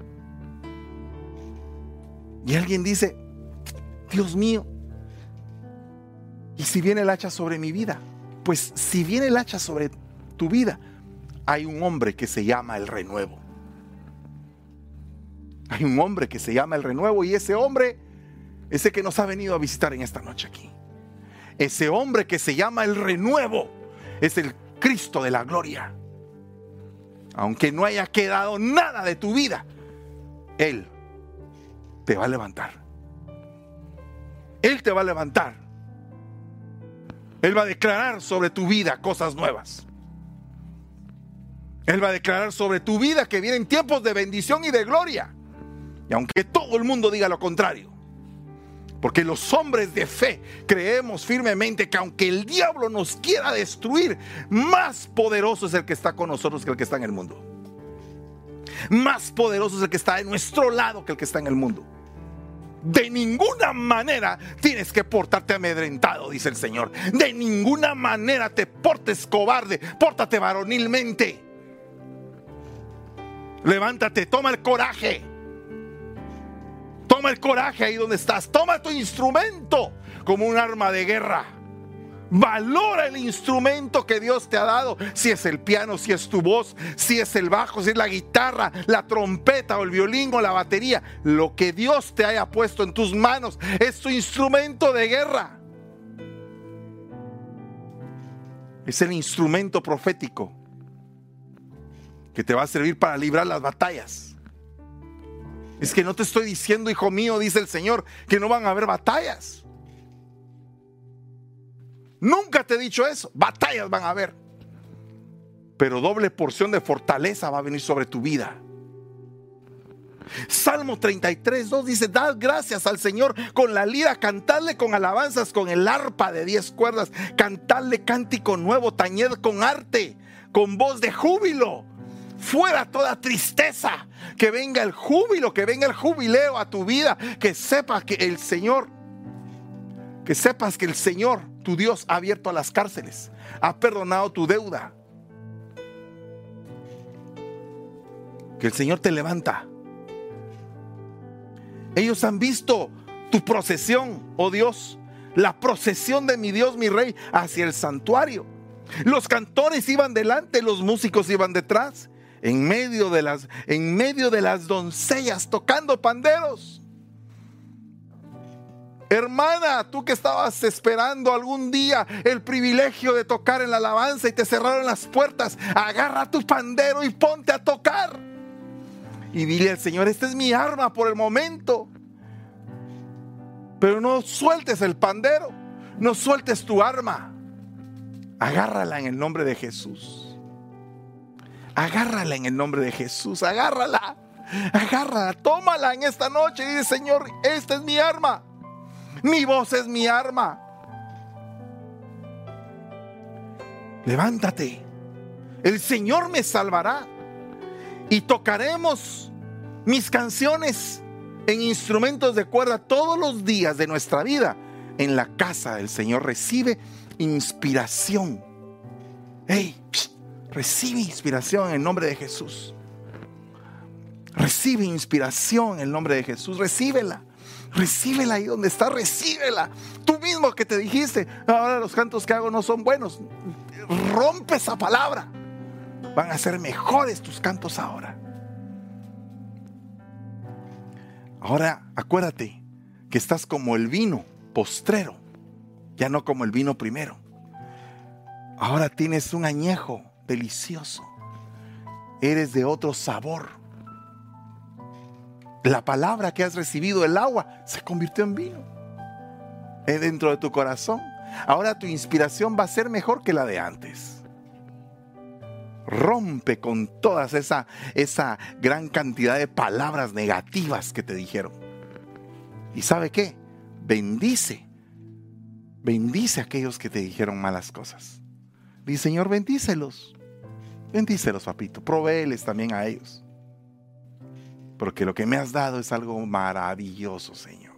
Y alguien dice, Dios mío, ¿y si viene el hacha sobre mi vida? Pues si viene el hacha sobre tu vida, hay un hombre que se llama el renuevo. Hay un hombre que se llama el renuevo y ese hombre, ese que nos ha venido a visitar en esta noche aquí. Ese hombre que se llama el renuevo es el Cristo de la gloria. Aunque no haya quedado nada de tu vida, Él te va a levantar. Él te va a levantar. Él va a declarar sobre tu vida cosas nuevas. Él va a declarar sobre tu vida que vienen tiempos de bendición y de gloria. Y aunque todo el mundo diga lo contrario, porque los hombres de fe creemos firmemente que aunque el diablo nos quiera destruir, más poderoso es el que está con nosotros que el que está en el mundo. Más poderoso es el que está en nuestro lado que el que está en el mundo. De ninguna manera tienes que portarte amedrentado, dice el Señor. De ninguna manera te portes cobarde, pórtate varonilmente. Levántate, toma el coraje. Toma el coraje ahí donde estás. Toma tu instrumento como un arma de guerra. Valora el instrumento que Dios te ha dado. Si es el piano, si es tu voz, si es el bajo, si es la guitarra, la trompeta o el violín o la batería. Lo que Dios te haya puesto en tus manos es tu instrumento de guerra. Es el instrumento profético que te va a servir para librar las batallas. Es que no te estoy diciendo, hijo mío, dice el Señor, que no van a haber batallas. Nunca te he dicho eso. Batallas van a haber. Pero doble porción de fortaleza va a venir sobre tu vida. Salmo 33, 2 dice, dad gracias al Señor con la lira, cantadle con alabanzas, con el arpa de diez cuerdas, cantadle cántico nuevo, tañed con arte, con voz de júbilo fuera toda tristeza, que venga el júbilo, que venga el jubileo a tu vida, que sepas que el Señor, que sepas que el Señor, tu Dios, ha abierto las cárceles, ha perdonado tu deuda, que el Señor te levanta. Ellos han visto tu procesión, oh Dios, la procesión de mi Dios, mi Rey, hacia el santuario. Los cantores iban delante, los músicos iban detrás en medio de las, en medio de las doncellas tocando panderos. Hermana, tú que estabas esperando algún día el privilegio de tocar en la alabanza y te cerraron las puertas, agarra tu pandero y ponte a tocar. Y dile al Señor, esta es mi arma por el momento. Pero no sueltes el pandero, no sueltes tu arma. Agárrala en el nombre de Jesús. Agárrala en el nombre de Jesús, agárrala. Agárrala, tómala en esta noche dice, Señor, esta es mi arma. Mi voz es mi arma. Levántate. El Señor me salvará. Y tocaremos mis canciones en instrumentos de cuerda todos los días de nuestra vida. En la casa del Señor recibe inspiración. Hey, recibe inspiración en el nombre de Jesús. Recibe inspiración en el nombre de Jesús. Recíbela. Recíbela ahí donde está, recíbela. Tú mismo que te dijiste, ahora los cantos que hago no son buenos. Rompe esa palabra. Van a ser mejores tus cantos ahora. Ahora acuérdate que estás como el vino postrero, ya no como el vino primero. Ahora tienes un añejo delicioso. Eres de otro sabor la palabra que has recibido, el agua, se convirtió en vino Es dentro de tu corazón. Ahora tu inspiración va a ser mejor que la de antes. Rompe con toda esa, esa gran cantidad de palabras negativas que te dijeron. ¿Y sabe qué? Bendice. Bendice a aquellos que te dijeron malas cosas. Dice, Señor, bendícelos. Bendícelos, papito. Provéeles también a ellos porque lo que me has dado es algo maravilloso, Señor.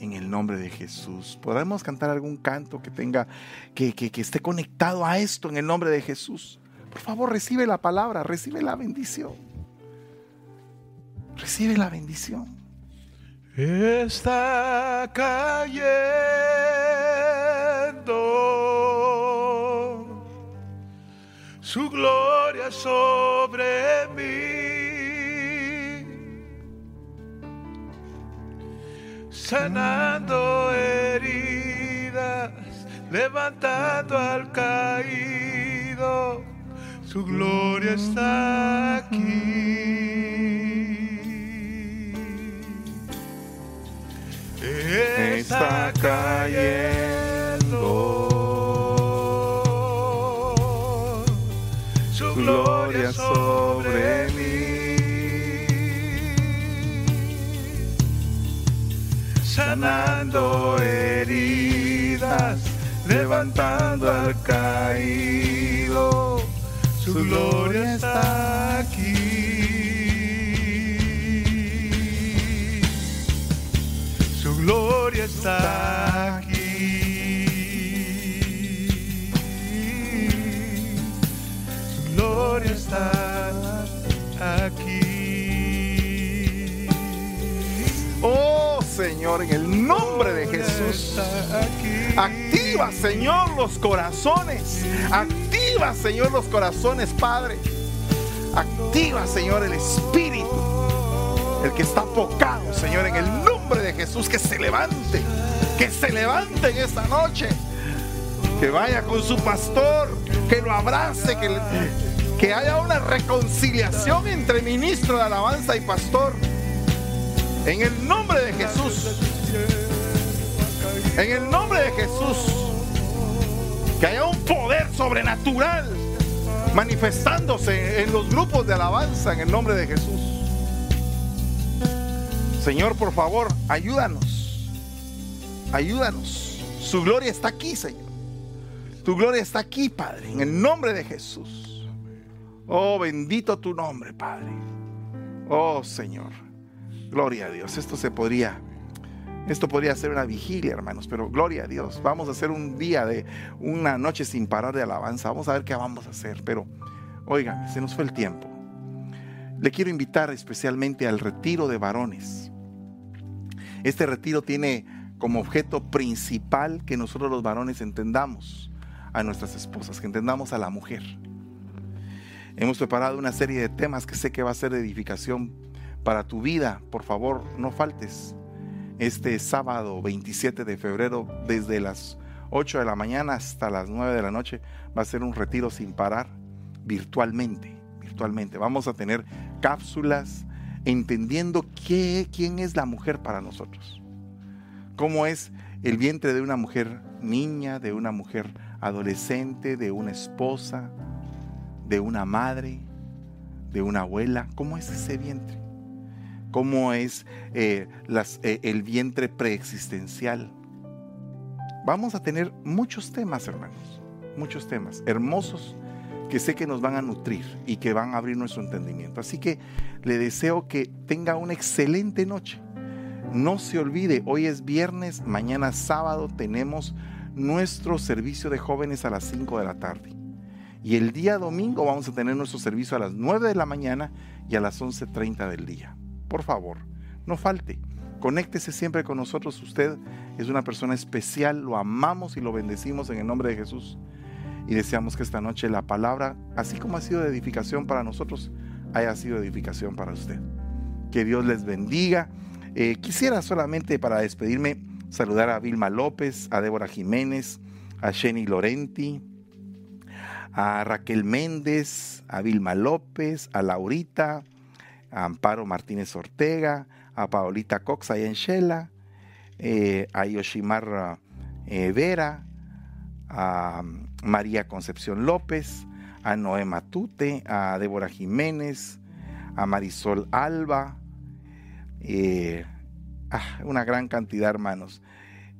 En el nombre de Jesús. Podemos cantar algún canto que tenga, que, que, esté conectado a esto en el nombre de Jesús. Por favor, recibe la palabra, recibe la bendición. Recibe la bendición. Está cayendo su gloria sobre mí. sanando heridas, levantando al caído, su gloria está aquí. Está cayendo su gloria sobre sanando heridas, levantando al caído, su gloria está aquí. Su gloria está aquí. Su gloria está aquí. Señor, en el nombre de Jesús. Activa, Señor, los corazones. Activa, Señor, los corazones, Padre. Activa, Señor, el Espíritu. El que está apocado, Señor, en el nombre de Jesús, que se levante. Que se levante en esta noche. Que vaya con su pastor. Que lo abrace. Que, que haya una reconciliación entre ministro de alabanza y pastor en el nombre de Jesús. En el nombre de Jesús. Que haya un poder sobrenatural manifestándose en los grupos de alabanza en el nombre de Jesús. Señor, por favor, ayúdanos. Ayúdanos. Su gloria está aquí, Señor. Tu gloria está aquí, Padre, en el nombre de Jesús. Oh, bendito tu nombre, Padre. Oh, Señor. Gloria a Dios. Esto se podría, esto podría ser una vigilia, hermanos, pero gloria a Dios. Vamos a hacer un día de una noche sin parar de alabanza. Vamos a ver qué vamos a hacer. Pero, oigan, se nos fue el tiempo. Le quiero invitar especialmente al retiro de varones. Este retiro tiene como objeto principal que nosotros los varones entendamos a nuestras esposas, que entendamos a la mujer. Hemos preparado una serie de temas que sé que va a ser de edificación para tu vida, por favor, no faltes. Este sábado 27 de febrero, desde las 8 de la mañana hasta las 9 de la noche, va a ser un retiro sin parar, virtualmente, virtualmente. Vamos a tener cápsulas entendiendo qué, quién es la mujer para nosotros. cómo es el vientre de una mujer niña, de una mujer adolescente, de una esposa, de una madre, de una abuela. ¿Cómo es ese vientre? ¿Cómo es eh, eh, el vientre preexistencial? Vamos a tener muchos temas, hermanos, muchos temas hermosos que sé que nos van a nutrir y que van a abrir nuestro entendimiento. Así que le deseo que tenga una excelente noche. No se olvide, hoy es viernes, mañana sábado tenemos nuestro servicio de jóvenes a las 5 de la tarde. Y el día domingo vamos a tener nuestro servicio a las 9 de la mañana y a las 11.30 del día. Por favor, no falte. Conéctese siempre con nosotros. Usted es una persona especial, lo amamos y lo bendecimos en el nombre de Jesús y deseamos que esta noche la palabra, así como ha sido de edificación para nosotros, haya sido edificación para usted. Que Dios les bendiga. Eh, quisiera solamente para despedirme saludar a Vilma López, a Débora Jiménez, a Jenny Lorenti, a Raquel Méndez, a Vilma López, a Laurita, a Amparo Martínez Ortega, a Paolita Cox allá en Shela, eh, a Yoshimar eh, Vera, a María Concepción López, a Noé Matute, a Débora Jiménez, a Marisol Alba, eh, ah, una gran cantidad, hermanos,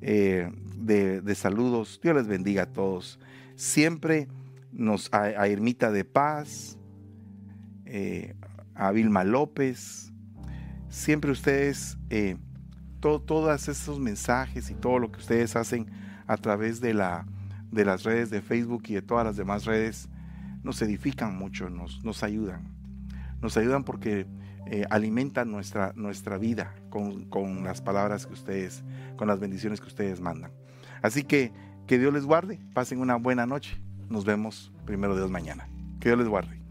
eh, de, saludos. Dios les bendiga a todos. Siempre nos, a, a Ermita de Paz, eh, a Vilma López, siempre ustedes, todos esos mensajes y todo lo que ustedes hacen a través de la de las redes de Facebook y de todas las demás redes nos edifican mucho, nos, nos ayudan. Nos ayudan porque eh, alimentan nuestra, nuestra vida con, con las palabras que ustedes, con las bendiciones que ustedes mandan. Así que que Dios les guarde, pasen una buena noche. Nos vemos primero Dios mañana. Que Dios les guarde.